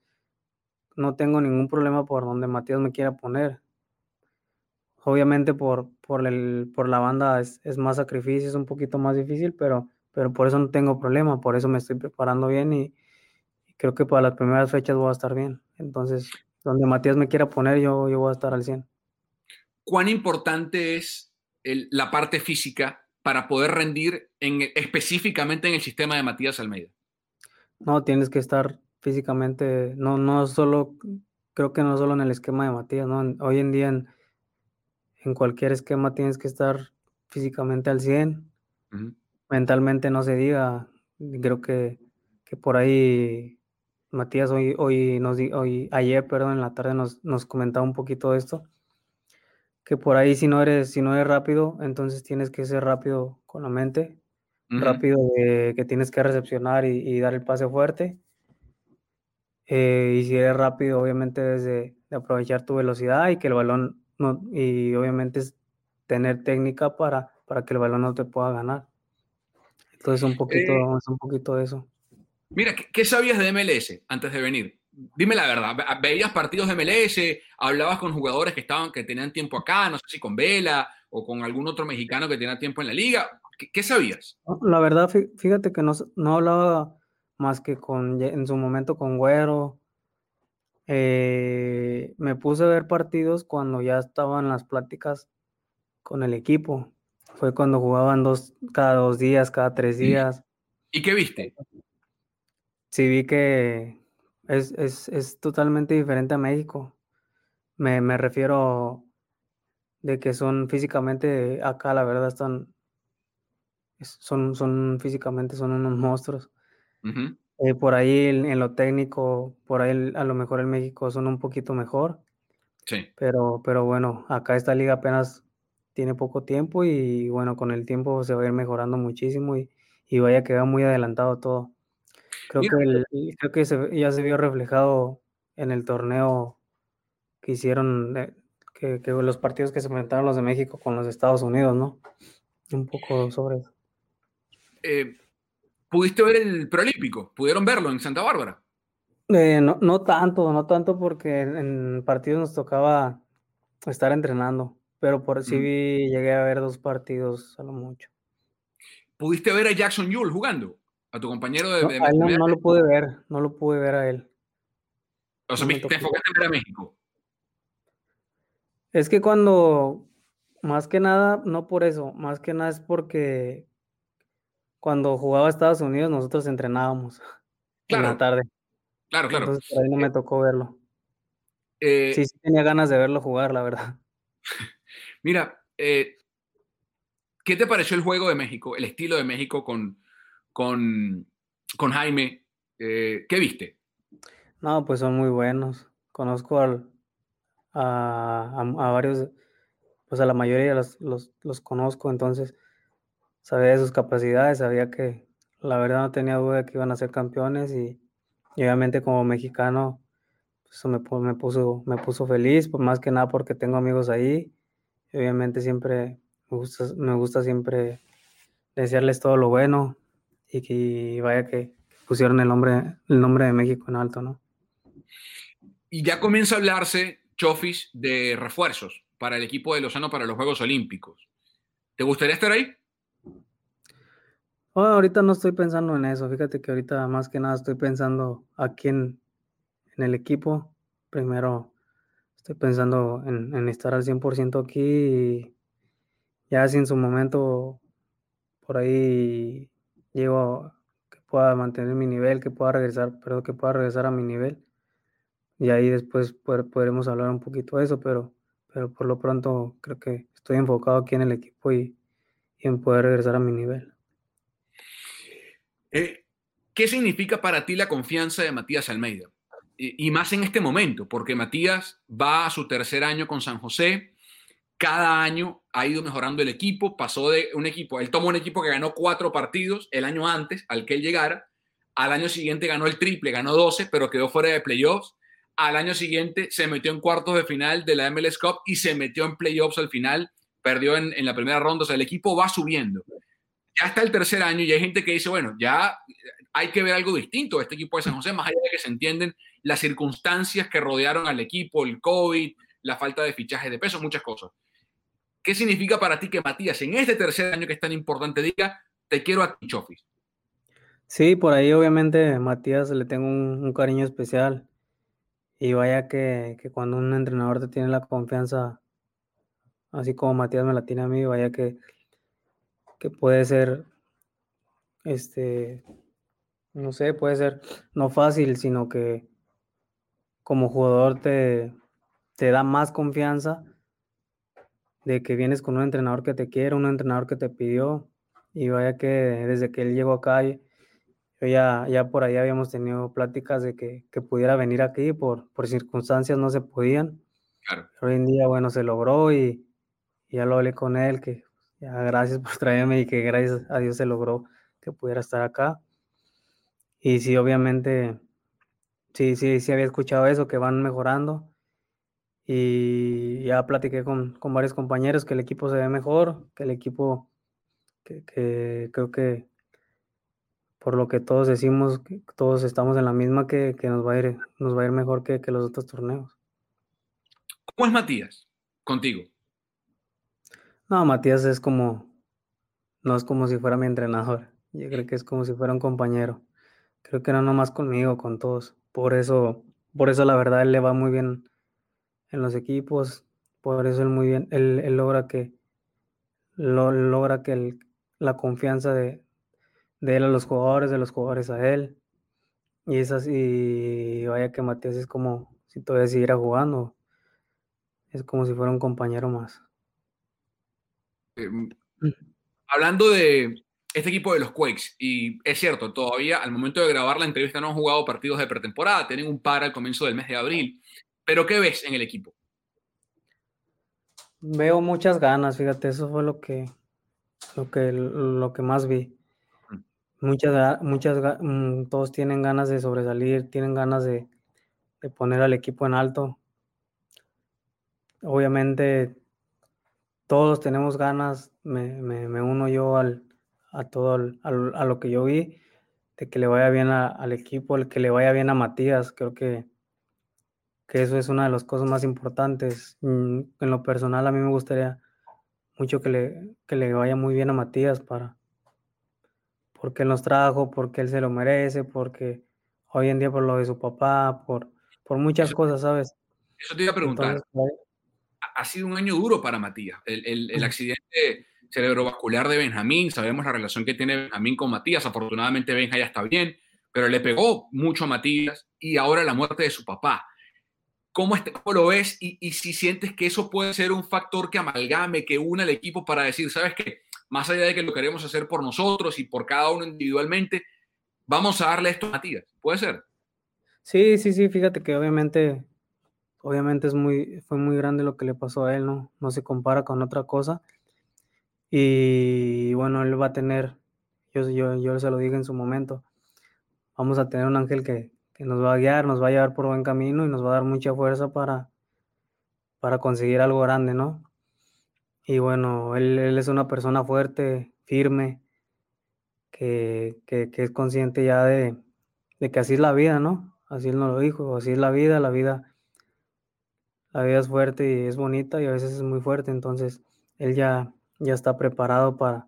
no tengo ningún problema por donde Matías me quiera poner. Obviamente por, por, el, por la banda es, es más sacrificio, es un poquito más difícil, pero, pero por eso no tengo problema, por eso me estoy preparando bien y, y creo que para las primeras fechas voy a estar bien. Entonces, donde Matías me quiera poner, yo, yo voy a estar al 100. ¿Cuán importante es el- la parte física para poder rendir en, específicamente en el sistema de Matías Almeida? No, tienes que estar físicamente, no, no solo, creo que no solo en el esquema de Matías, ¿no? Hoy en día en, en cualquier esquema tienes que estar físicamente al 100, Ujú. mentalmente no se diga, creo que, que por ahí Matías hoy, hoy, nos, di- hoy, ayer, perdón, en la tarde nos, nos comentaba un poquito de esto, que por ahí si no eres, si no eres rápido, entonces tienes que ser rápido con la mente, rápido de que tienes que recepcionar y, y dar el pase fuerte. Eh, y si eres rápido, obviamente debes de, de aprovechar tu velocidad y que el balón no, y obviamente es tener técnica para, para que el balón no te pueda ganar. Entonces un poquito, Eh, es un poquito de eso. Mira, ¿qué, qué sabías de MLS antes de venir? Dime la verdad, ve- ¿veías partidos de MLS? ¿Hablabas con jugadores que estaban, que tenían tiempo acá? No sé si con Vela o con algún otro mexicano que tenía tiempo en la liga. ¿Qué, qué sabías? La verdad, fí- fíjate que no, no hablaba más que con, en su momento con Güero. Eh, me puse a ver partidos cuando ya estaban las pláticas con el equipo. Fue cuando jugaban dos, cada dos días, cada tres días. ¿Y qué viste? Sí vi que es, es, es totalmente diferente a México. Me, me refiero de que son físicamente, acá la verdad están, es- son, son físicamente son unos monstruos. Eh, por ahí en, lo técnico, por ahí a lo mejor en México son un poquito mejor, Sí. pero, pero bueno, acá esta liga apenas tiene poco tiempo y bueno, con el tiempo se va a ir mejorando muchísimo y, y vaya que va muy adelantado todo. Creo Mira, que, el- y creo que se ve- ya se vio reflejado en el torneo que hicieron, eh, que, que los partidos que se enfrentaron los de México con los de Estados Unidos, ¿no? Un poco sobre eso. eh, ¿pudiste ver el preolímpico? ¿Pudieron verlo en Santa Bárbara? Eh, no, no tanto, no tanto porque en, partidos nos tocaba estar entrenando, pero por sí llegué a ver dos partidos a lo mucho. ¿Pudiste ver a Jackson Yule jugando? A tu compañero de... No, de- no, de- no lo pude ver, no lo pude ver a él. o sea, me te enfocaste en ver a México. Es que cuando, más que nada, no por eso, más que nada es porque cuando jugaba Estados Unidos nosotros entrenábamos en Claro, la tarde, claro, claro. entonces por ahí no me tocó verlo. Eh, Sí, sí tenía ganas de verlo jugar, la verdad. Mira, eh, ¿qué te pareció el juego de México, el estilo de México con, con, con Jaime? Eh, ¿Qué viste? No, pues son muy buenos. Conozco al, a, a- a varios, pues a la mayoría los, los, los conozco, entonces sabía de sus capacidades, sabía que la verdad no tenía duda de que iban a ser campeones y, y obviamente como mexicano, pues, eso me, me puso, me puso feliz, pues más que nada porque tengo amigos ahí y obviamente siempre me gusta, me gusta siempre desearles todo lo bueno y que vaya que pusieron el nombre, el nombre de México en alto, ¿no? Y ya comienza a hablarse, Chofis, de refuerzos para el equipo de Lozano para los Juegos Olímpicos. ¿Te gustaría estar ahí? Ahorita no estoy pensando en eso. Fíjate que ahorita más que nada estoy pensando aquí en, en el equipo. Primero estoy pensando en, estar al 100% aquí y ya si en su momento por ahí llego que pueda mantener mi nivel, que pueda regresar, pero que pueda regresar a mi nivel. Y ahí después podremos hablar un poquito de eso, pero, por lo pronto creo que estoy enfocado aquí en el equipo y en poder regresar a mi nivel. Eh, ¿Qué significa para ti la confianza de Matías Almeida? Y, más en este momento, porque Matías va a su tercer año con San José, cada año ha ido mejorando el equipo, pasó de un equipo, él tomó un equipo que ganó cuatro partidos el año antes al que él llegara, al año siguiente ganó el triple, ganó 12, pero quedó fuera de playoffs, al año siguiente se metió en cuartos de final de la MLS Cup y se metió en playoffs al final, perdió en, en la primera ronda, o sea, el equipo va subiendo. Ya está el tercer año y hay gente que dice, bueno, ya hay que ver algo distinto a este equipo de San José, más allá de que se entienden las circunstancias que rodearon al equipo, el COVID, la falta de fichaje de peso, muchas cosas. ¿Qué significa para ti que Matías en este tercer año que es tan importante diga, te quiero a ti? Sí, por ahí obviamente Matías le tengo un, un cariño especial. Y vaya que, que, cuando un entrenador te tiene la confianza, así como Matías me la tiene a mí, vaya que, que puede ser, este, no sé, puede ser no fácil, sino que como jugador te, te da más confianza de que vienes con un entrenador que te quiere, un entrenador que te pidió, y vaya que desde que él llegó acá, yo ya, ya por ahí habíamos tenido pláticas de que, que pudiera venir aquí, por, por circunstancias no se podían. Claro. Hoy en día, bueno, se logró y, y, ya lo hablé con él, que ya gracias por traerme y que gracias a Dios se logró que pudiera estar acá. Y sí, obviamente, sí, sí, sí había escuchado eso, que van mejorando y ya platiqué con, con, varios compañeros que el equipo se ve mejor, que el equipo, que, que, creo que por lo que todos decimos, que todos estamos en la misma, que, que nos, va a ir, nos va a ir mejor que, que los otros torneos. ¿Cómo es Matías contigo? No, Matías es como, no es como si fuera mi entrenador, yo creo que es como si fuera un compañero. Creo que no nomás conmigo, con todos. Por eso, por eso la verdad él le va muy bien en los equipos, por eso él muy bien, él, él logra que lo, logra que el, la confianza de, de, él a los jugadores, de los jugadores a él. Y es así, vaya que Matías es como si todavía siguiera jugando. Es como si fuera un compañero más. Eh, hablando de este equipo de los Quakes, y es cierto, todavía al momento de grabar la entrevista no han jugado partidos de pretemporada, tienen un par al comienzo del mes de abril. Pero ¿qué ves en el equipo? Veo muchas ganas, fíjate, eso fue lo que, lo que, lo que más vi. Muchas, muchas, mm, todos tienen ganas de sobresalir, tienen ganas de, de poner al equipo en alto. Obviamente, todos tenemos ganas, me, me, me uno yo al, a todo, al, a lo que yo vi, de que le vaya bien a, al equipo, el que le vaya bien a Matías, creo que que eso es una de las cosas más importantes. Mm, en lo personal, a mí me gustaría mucho que le, que le vaya muy bien a Matías para porque él nos trajo, porque él se lo merece, porque hoy en día por lo de su papá, por, por muchas eso, cosas, ¿sabes? Eso te iba a preguntar. Entonces, ha sido un año duro para Matías. El, el, el accidente cerebrovascular de Benjamín, sabemos la relación que tiene Benjamín con Matías, afortunadamente Benja ya está bien, pero le pegó mucho a Matías y ahora la muerte de su papá. ¿Cómo, este, cómo lo ves? Y, y, si sientes que eso puede ser un factor que amalgame, que une al equipo para decir, ¿sabes qué? Más allá de que lo queremos hacer por nosotros y por cada uno individualmente, vamos a darle esto a Matías. ¿Puede ser? Sí, sí, sí, fíjate que obviamente, obviamente es muy, fue muy grande lo que le pasó a él, ¿no? No se compara con otra cosa. Y bueno, él va a tener, yo, yo, yo se lo dije en su momento, vamos a tener un ángel que, que nos va a guiar, nos va a llevar por buen camino y nos va a dar mucha fuerza para, para conseguir algo grande, ¿no? Y bueno, él, él es una persona fuerte, firme, que, que, que es consciente ya de, de, que así es la vida, ¿no? Así él nos lo dijo, así es la vida, la vida, la vida es fuerte y es bonita y a veces es muy fuerte, entonces él ya, ya está preparado para,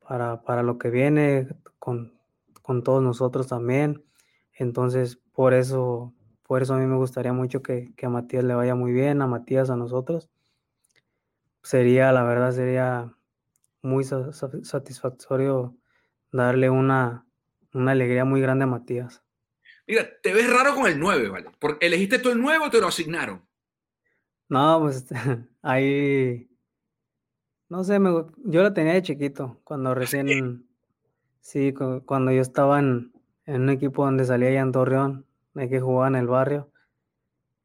para, para lo que viene con, con todos nosotros también. Entonces, por eso, por eso a mí me gustaría mucho que, que a Matías le vaya muy bien, a Matías, a nosotros. Sería, la verdad, sería muy satisfactorio darle una, una alegría muy grande a Matías. Mira, te ves raro con el 9, ¿vale? Porque ¿Elegiste tú el 9 o te lo asignaron? No, pues ahí, no sé, me, yo lo tenía de chiquito, cuando ¿Ah, recién, sí, cuando yo estaba en, en, un equipo donde salía allá en Torreón, de que jugaba en el barrio,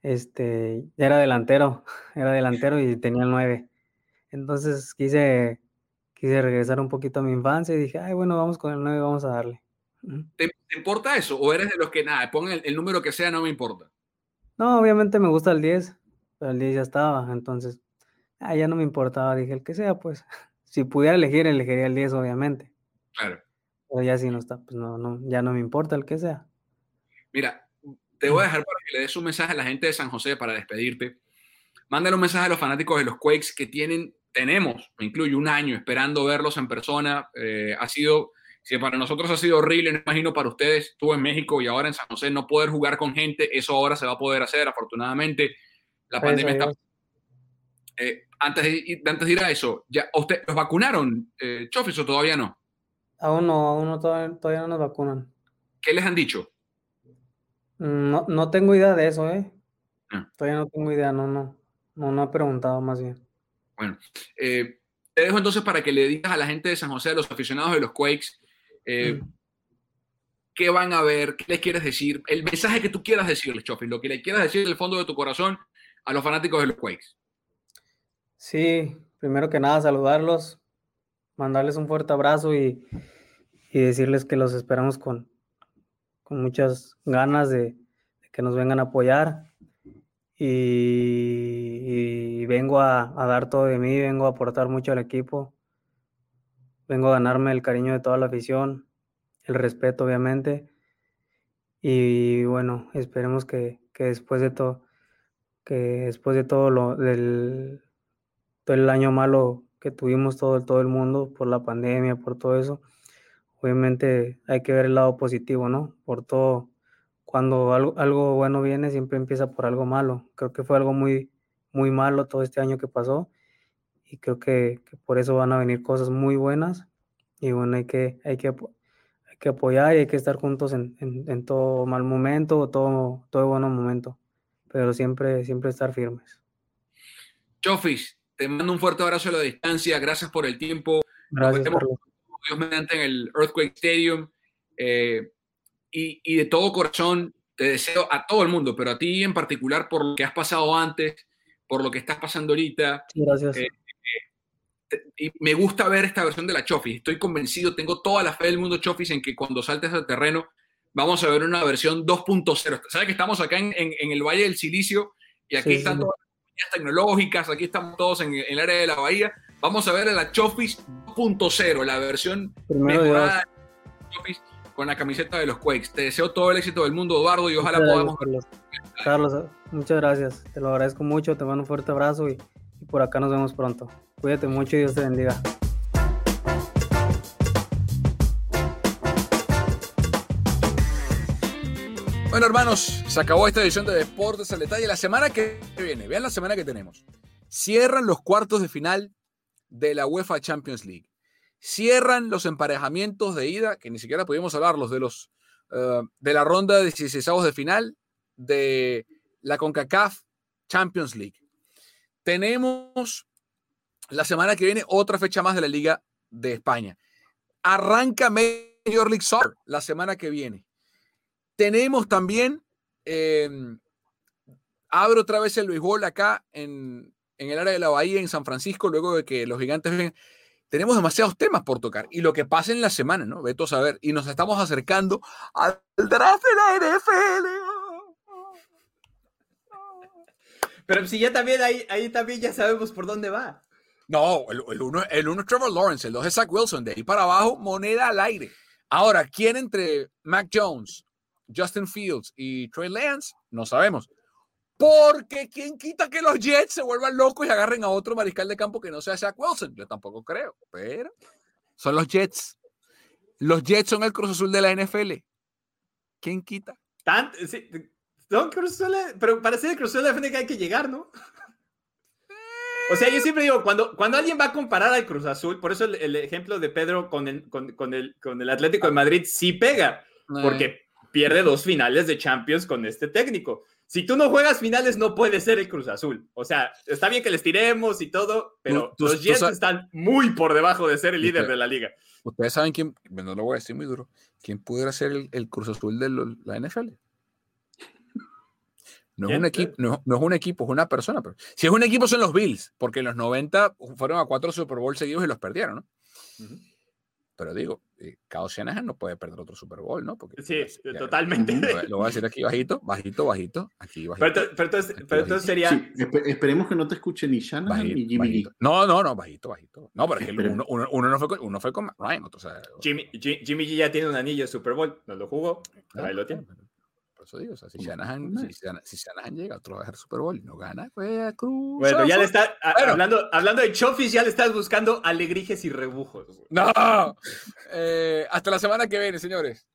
este, era delantero, era delantero y tenía el 9. Entonces quise quise regresar un poquito a mi infancia y dije, ay, bueno, vamos con el 9, vamos a darle. ¿Te, importa eso? ¿O eres de los que nada, pon el, número que sea, no me importa? No, obviamente me gusta el 10, pero el 10 ya estaba, entonces, ah, ya no me importaba, dije el que sea, pues, si pudiera elegir, elegiría el 10, obviamente. Claro. Pero ya si no está, pues no, no, ya no me importa el que sea. Mira, te voy a dejar para que le des un mensaje a la gente de San José para despedirte. Mándale un mensaje a los fanáticos de los Quakes que tienen tenemos, me incluye un año esperando verlos en persona. Eh, ha sido, si para nosotros ha sido horrible, no imagino para ustedes, estuvo en México y ahora en San José, no poder jugar con gente, eso ahora se va a poder hacer, afortunadamente. La pandemia está... Eh, antes, de, antes de ir a eso, ¿ya, usted, ¿los vacunaron, eh, Chofis, o todavía no? Aún no, aún no, todavía, no nos vacunan. ¿Qué les han dicho? No, no tengo idea de eso, ¿eh? Ah. Todavía no tengo idea, no, no, no, no he preguntado más bien. Bueno, eh, te dejo entonces para que le digas a la gente de San José, a los aficionados de los Quakes, eh, mm. qué van a ver, qué les quieres decir, el mensaje que tú quieras decirles, Chofi, lo que le quieras decir del fondo de tu corazón a los fanáticos de los Quakes. Sí, primero que nada saludarlos, mandarles un fuerte abrazo y, decirles que los esperamos con, con muchas ganas de, de, que nos vengan a apoyar y, vengo a, dar todo de mí, vengo a aportar mucho al equipo, vengo a ganarme el cariño de toda la afición, el respeto obviamente y bueno, esperemos que, después de todo, que después de todo lo del todo el año malo que tuvimos todo, todo el mundo por la pandemia, por todo eso, obviamente hay que ver el lado positivo, ¿no? Por todo cuando algo, algo bueno viene, siempre empieza por algo malo. Creo que fue algo muy, muy malo todo este año que pasó y creo que, por eso van a venir cosas muy buenas y bueno, hay que, hay que, hay que apoyar y hay que estar juntos en, en, todo mal momento o todo, todo buen momento, pero siempre, siempre estar firmes. Chofis, te mando un fuerte abrazo a la distancia, gracias por el tiempo. Gracias, Dios mediante en el Earthquake Stadium. Eh, y, de todo corazón te deseo a todo el mundo, pero a ti en particular por lo que has pasado antes, por lo que estás pasando ahorita. Gracias. Eh, y me gusta ver esta versión de la Chofis. Estoy convencido, tengo toda la fe del mundo Chofis en que cuando saltes al terreno vamos a ver una versión 2.0. Sabes que estamos acá en, el Valle del Silicio y aquí están todas las compañías tecnológicas, aquí estamos todos en, el área de la bahía. Vamos a ver la Chofis 2.0, la versión mejorada de Chofis con la camiseta de los Quakes. Te deseo todo el éxito del mundo, Eduardo, y ojalá podamos. Carlos. muchas gracias. Te lo agradezco mucho. Te mando un fuerte abrazo y, por acá nos vemos pronto. Cuídate mucho y Dios te bendiga. Bueno, hermanos, se acabó esta edición de Deportes al Detalle. La semana que viene, vean la semana que tenemos. Cierran los cuartos de final de la UEFA Champions League. Cierran los emparejamientos de ida, que ni siquiera pudimos hablarlos, de, los, eh, de la ronda de 16 de final de la CONCACAF Champions League. Tenemos la semana que viene otra fecha más de la Liga de España. Arranca Major League Soccer la semana que viene. Tenemos también, em, abro otra vez el béisbol acá en, en, el área de la Bahía, en San Francisco, luego de que los gigantes ven tenemos demasiados temas por tocar. Y lo que pasa en la semana, ¿no? Veto a saber. Y nos estamos acercando al draft de la NFL. Pero si ya también ahí, ahí también ya sabemos por dónde va. No, el, uno, el uno es Trevor Lawrence, el dos es Zach Wilson. De ahí para abajo, moneda al aire. Ahora, ¿quién entre Mac Jones, Justin Fields y Trey Lance? No sabemos. Porque quién quita que los Jets se vuelvan locos y agarren a otro mariscal de campo que no sea Zach Wilson. Yo tampoco creo, pero Son los Jets. Los Jets son el Cruz Azul de la NFL. ¿Quién quita? Pero para ser el Cruz Azul de NFL hay que llegar, ¿no? O sea, yo siempre digo, cuando, cuando alguien va a comparar al Cruz Azul, por eso el, ejemplo de Pedro con el, con, el, con el Atlético de Madrid sí pega, porque eh. pierde dos finales de Champions con este técnico. Si tú no juegas finales, no puede ser el Cruz Azul. O sea, está bien que les tiremos y todo, pero los Jets están muy por debajo de ser el líder de la liga. Ustedes saben quién, no lo voy a decir muy duro, quién pudiera ser el, Cruz Azul de la NFL. No es, un equipo, no, es un equipo, es una persona. Pero, si es un equipo son los Bills, porque en los 90 fueron a cuatro Super Bowl seguidos y los perdieron, ¿no? Pero digo, eh, Cao Shanahan no puede perder otro Super Bowl, ¿no? Porque, sí, totalmente. Lo, voy a decir aquí bajito, bajito, bajito, aquí bajito. Pero, entonces, pero entonces sería... Sí, esperemos que no te escuche ni Shanahan ni Jimmy G. No, no, no, bajito, bajito. No, pero es que uno, uno, uno, no fue con, uno fue con Ryan, otro, o sea, Jimmy, Jimmy G ya tiene un anillo de Super Bowl, no lo jugó, ahí lo tiene eso digo, o sea, si Shanahan, si, Shanahan, llega otro vez al Super Bowl y no gana, pues a Cruz. Bueno, ya le está, hablando, hablando de Chofis, ya le estás buscando alegrijes y rebujos. No, eh, hasta la semana que viene, señores.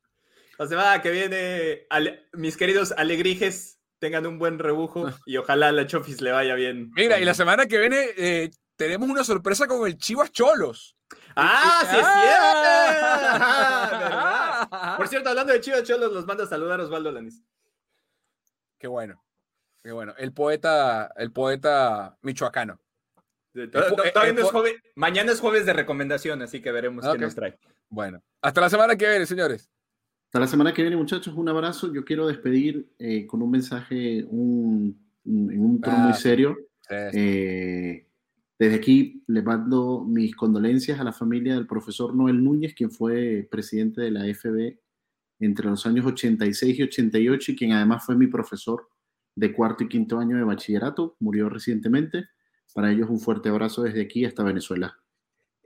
La semana que viene, mis queridos alegrijes tengan un buen rebujo y ojalá a la Chofis le vaya bien. Mira, y la semana que viene eh, tenemos una sorpresa con el Chivas Cholos. ¡Ah, sí es cierto! Por cierto, hablando de Chivas Cholos, los manda a saludar Osvaldo Lanis. Qué bueno. Qué bueno. El poeta, el poeta michoacano. Mañana es jueves de recomendación, así que veremos qué nos trae. Bueno, hasta la semana que viene, señores. Hasta la semana que viene, muchachos. Un abrazo. Yo quiero despedir eh, con un mensaje un, en un tono muy ah, serio. Eh, desde aquí le mando mis condolencias a la familia del profesor Noel Núñez, quien fue presidente de la FB entre los años 86 y 88 y quien además fue mi profesor de cuarto y quinto año de bachillerato. Murió recientemente. Para ellos un fuerte abrazo desde aquí hasta Venezuela.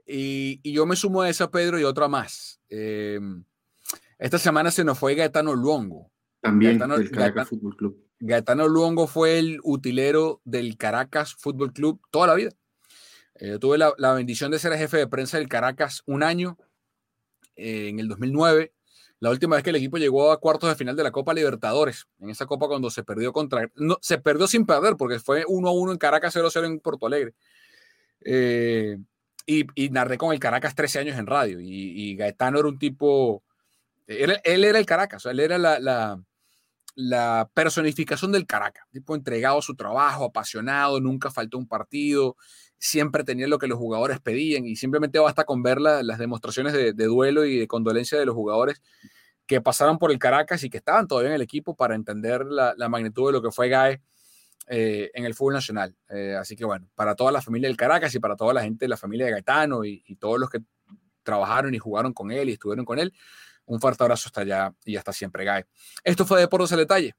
Y, yo me sumo a esa, Pedro, y otra más. Em, esta semana se nos fue Gaetano Luongo. También del Caracas Fútbol Club. Gaetano Luongo fue el utilero del Caracas Fútbol Club toda la vida. Eh, tuve la, bendición de ser jefe de prensa del Caracas un año, eh, en el 2009. La última vez que el equipo llegó a cuartos de final de la Copa Libertadores, en esa Copa cuando se perdió contra... No, se perdió sin perder porque fue 1 a 1 en Caracas, 0 0 en Porto Alegre. Eh, y, narré con el Caracas 13 años en radio. Y, Gaetano era un tipo... Él, era el Caracas, él era la, la, personificación del Caracas. Tipo entregado a su trabajo, apasionado, nunca faltó un partido siempre tenía lo que los jugadores pedían y simplemente basta con ver las demostraciones de, duelo y de condolencia de los jugadores que pasaron por el Caracas y que estaban todavía en el equipo para entender la, magnitud de lo que fue Gae eh, en el fútbol nacional. Eh, así que bueno, para toda la familia del Caracas y para toda la gente de la familia de Gaetano y, todos los que trabajaron y jugaron con él y estuvieron con él, un fuerte abrazo hasta allá y hasta siempre, Gae. Esto fue Deportes al Detalle.